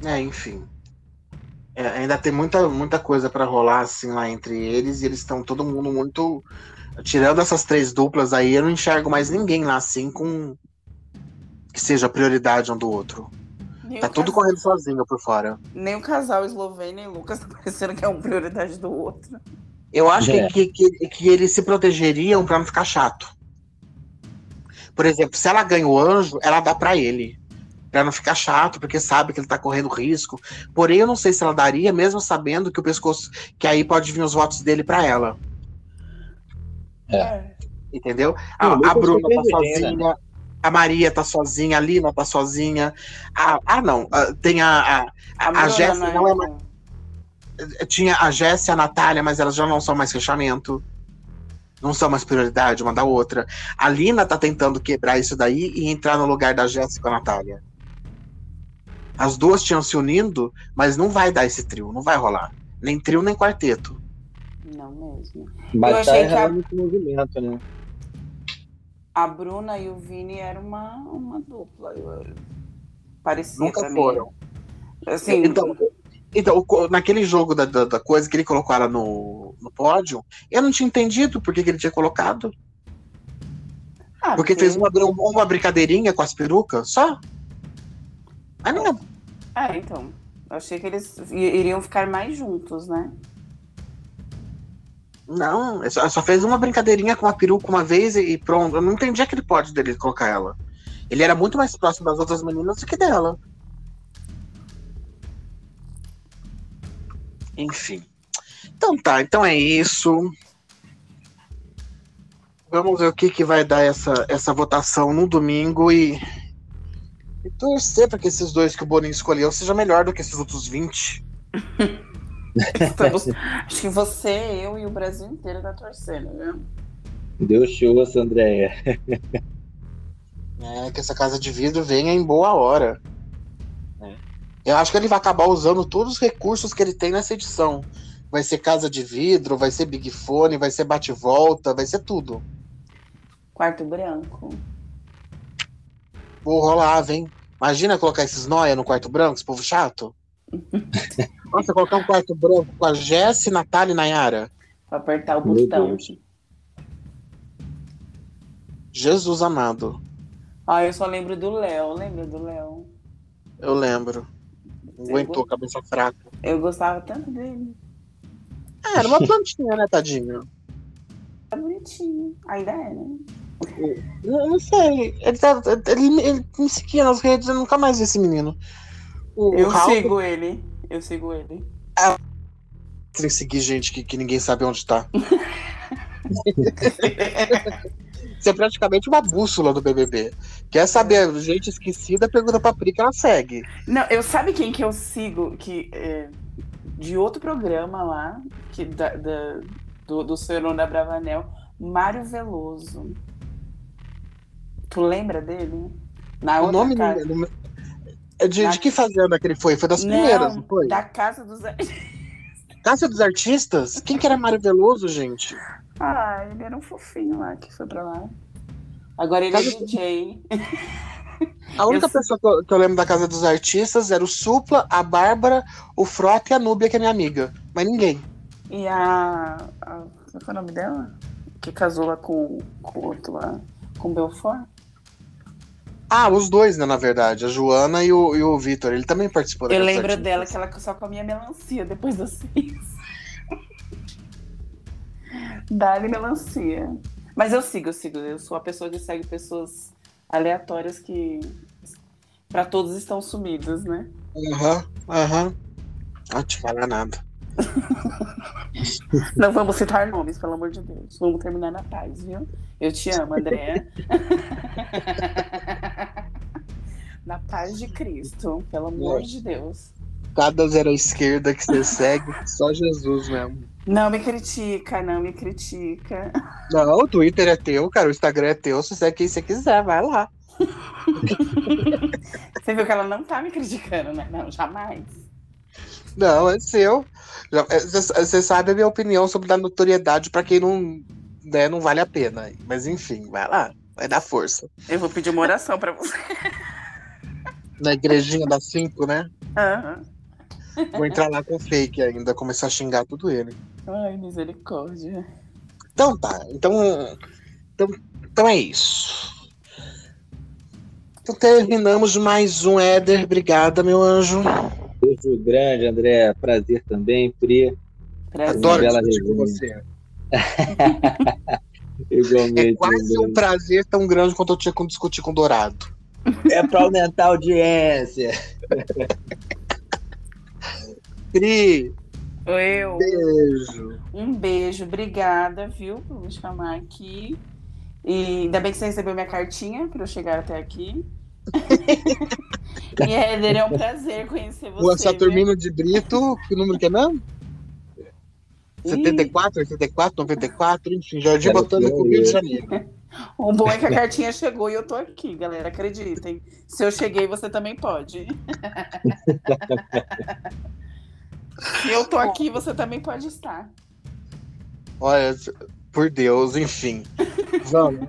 É, enfim. É, ainda tem muita, muita coisa pra rolar assim lá entre eles e eles estão todo mundo muito. Tirando essas três duplas aí, eu não enxergo mais ninguém lá assim com. Que seja prioridade um do outro. Nem, Tá tudo casal, correndo sozinho por fora. nem o casal Eslovênia e Lucas tá parecendo que é uma prioridade do outro. Eu acho É. que, que, que, eles se protegeriam pra não ficar chato. Por exemplo, se ela ganha o anjo, ela dá pra ele. Pra não ficar chato, porque sabe que ele tá correndo risco. Porém, eu não sei se ela daria, mesmo sabendo que o pescoço. Que aí pode vir os votos dele pra ela. É. Entendeu? Sim, A, a Bruna tá gênio, sozinha. A Maria tá sozinha, a Lina tá sozinha. A, ah, não. ah, Tem a. A, a, a Jéssica não não é mais. Tinha a Jéssica e a Natália, mas elas já não são mais fechamento. Não são mais prioridade uma da outra. A Lina tá tentando quebrar isso daí e entrar no lugar da Jéssica e a Natália. As duas tinham se unindo, mas não vai dar esse trio, não vai rolar. Nem trio, nem quarteto. Não mesmo. Mas tá achei que a- esse movimento, né? A Bruna e o Vini eram uma, uma dupla. Eu, parecia Nunca pra foram. Assim, Então, então naquele jogo da, da, da coisa que ele colocou ela no, no pódio, eu não tinha entendido por que, que ele tinha colocado. ah, Porque fez uma, uma brincadeirinha com as perucas, só. Mas não é Ah, então. Eu achei que eles iriam ficar mais juntos, né? Não, só, só fez uma brincadeirinha com uma peruca uma vez e, e pronto. Eu não entendi aquele pódio dele colocar ela. Ele era muito mais próximo das outras meninas do que dela. Enfim. Então tá, então é isso. Vamos ver o que, que vai dar essa, essa votação no domingo e, e torcer para que esses dois que o Boninho escolheu seja melhor do que esses outros 20. Estamos- acho que você, eu e o Brasil inteiro tá torcendo, viu? Deus te ouça, Andréia. É, que essa casa de vidro venha em boa hora. É. Eu acho que ele vai acabar usando todos os recursos que ele tem nessa edição. Vai ser casa de vidro, vai ser Big Fone, vai ser bate-volta, vai ser tudo. Quarto branco. Vou rolar, vem. Imagina colocar esses noia no quarto branco, esse povo chato. Nossa, colocar um quarto branco com a Jess, Natália e Nayara. Pra apertar o Meu botão. Deus. Jesus amado. Ah, eu só lembro do Léo. Lembra do Léo? Eu lembro. Aguentou, cabeça fraca. Eu gostava tanto dele. É, era uma plantinha, né, tadinho? Tá bonitinho. Ainda é, né? Eu não sei. Ele, tá, ele, ele me seguia nas redes, eu nunca mais vi esse menino. O, Eu Raul sigo ele. Eu sigo ele. tem que seguir gente que, que ninguém sabe onde tá. Isso é praticamente uma bússola do BBB. Quer saber gente esquecida, pergunta pra Pri que ela segue. Não, eu sabe quem que eu sigo? Que, é, de outro programa lá, que, da, da- do, do Senhor da Bravanel, Mário Veloso. Tu lembra dele? Na o outra nome casa. não- não- é de, Na- de que fazenda que ele foi? Foi das Não, primeiras, não foi? da Casa dos... Casa dos Artistas? Quem que era Mário Veloso, gente? Ah, ele era um fofinho lá que foi pra lá. Agora ele Casa é DJ. A única Eu- pessoa que eu, que eu lembro da Casa dos Artistas era o Supla, a Bárbara, o Frota e a Núbia, que é minha amiga. Mas ninguém. E a. a qual foi o nome dela? Que casou lá com, com o outro lá, com o Belfort. Ah, os dois, né, na verdade. A Joana e o, e o Vitor. Ele também participou da Eu lembro dela que ela só comia melancia depois das seis. Dá-lhe melancia. Mas eu sigo, eu sigo. Eu sou a pessoa que segue pessoas aleatórias que. Pra todos estão sumidos, né? Aham, aham. Não te falar nada. Não vamos citar nomes, pelo amor de Deus. Vamos terminar na paz, viu? Eu te amo, Andréa. na paz de Cristo, pelo amor de Deus. Cada zero esquerda que você segue, só Jesus mesmo. Não me critica, não me critica. Não, o Twitter é teu, cara. O Instagram é teu. Se você segue quem você quiser, vai lá. Você viu que ela não tá me criticando, né? Não, jamais. Não, é seu. Já- é, Você você sabe a minha opinião sobre dar notoriedade pra quem não, né, não vale a pena. Mas enfim, vai lá. Vai dar força. Eu vou pedir uma oração pra você. Na igrejinha das cinco, né? Aham. Vou entrar lá com fake ainda, começar a xingar tudo ele. Ai, misericórdia. Então tá. Então, então, então é isso. Então terminamos mais um Éder. Obrigada, meu anjo. Beijo grande, André. Prazer também, Pri. Prazer. Adoro discutir com você. Igualmente. É quase um prazer tão grande quanto eu tinha com discutir com o Dourado. É pra aumentar a audiência. Pri, Eu. beijo. Um beijo, obrigada, viu, por me chamar aqui. E ainda bem que você recebeu minha cartinha para eu chegar até aqui. e Éder, é um prazer conhecer você. Viu? Saturnino de Brito, que número que é mesmo? Ih, 74, 84, 94, enfim, Jardim Botânico. Rio de Janeiro. O bom é que a cartinha chegou e eu tô aqui, galera. Acreditem. Se eu cheguei, você também pode. Se eu tô aqui, você também pode estar. Olha, por Deus, enfim. Vamos.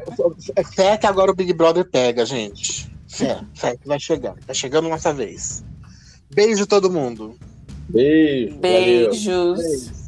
É Fé que agora o Big Brother pega, gente. Fé que vai chegar. Tá chegando nossa vez. Beijo todo mundo. Beijo. Valeu. Beijos. Beijo.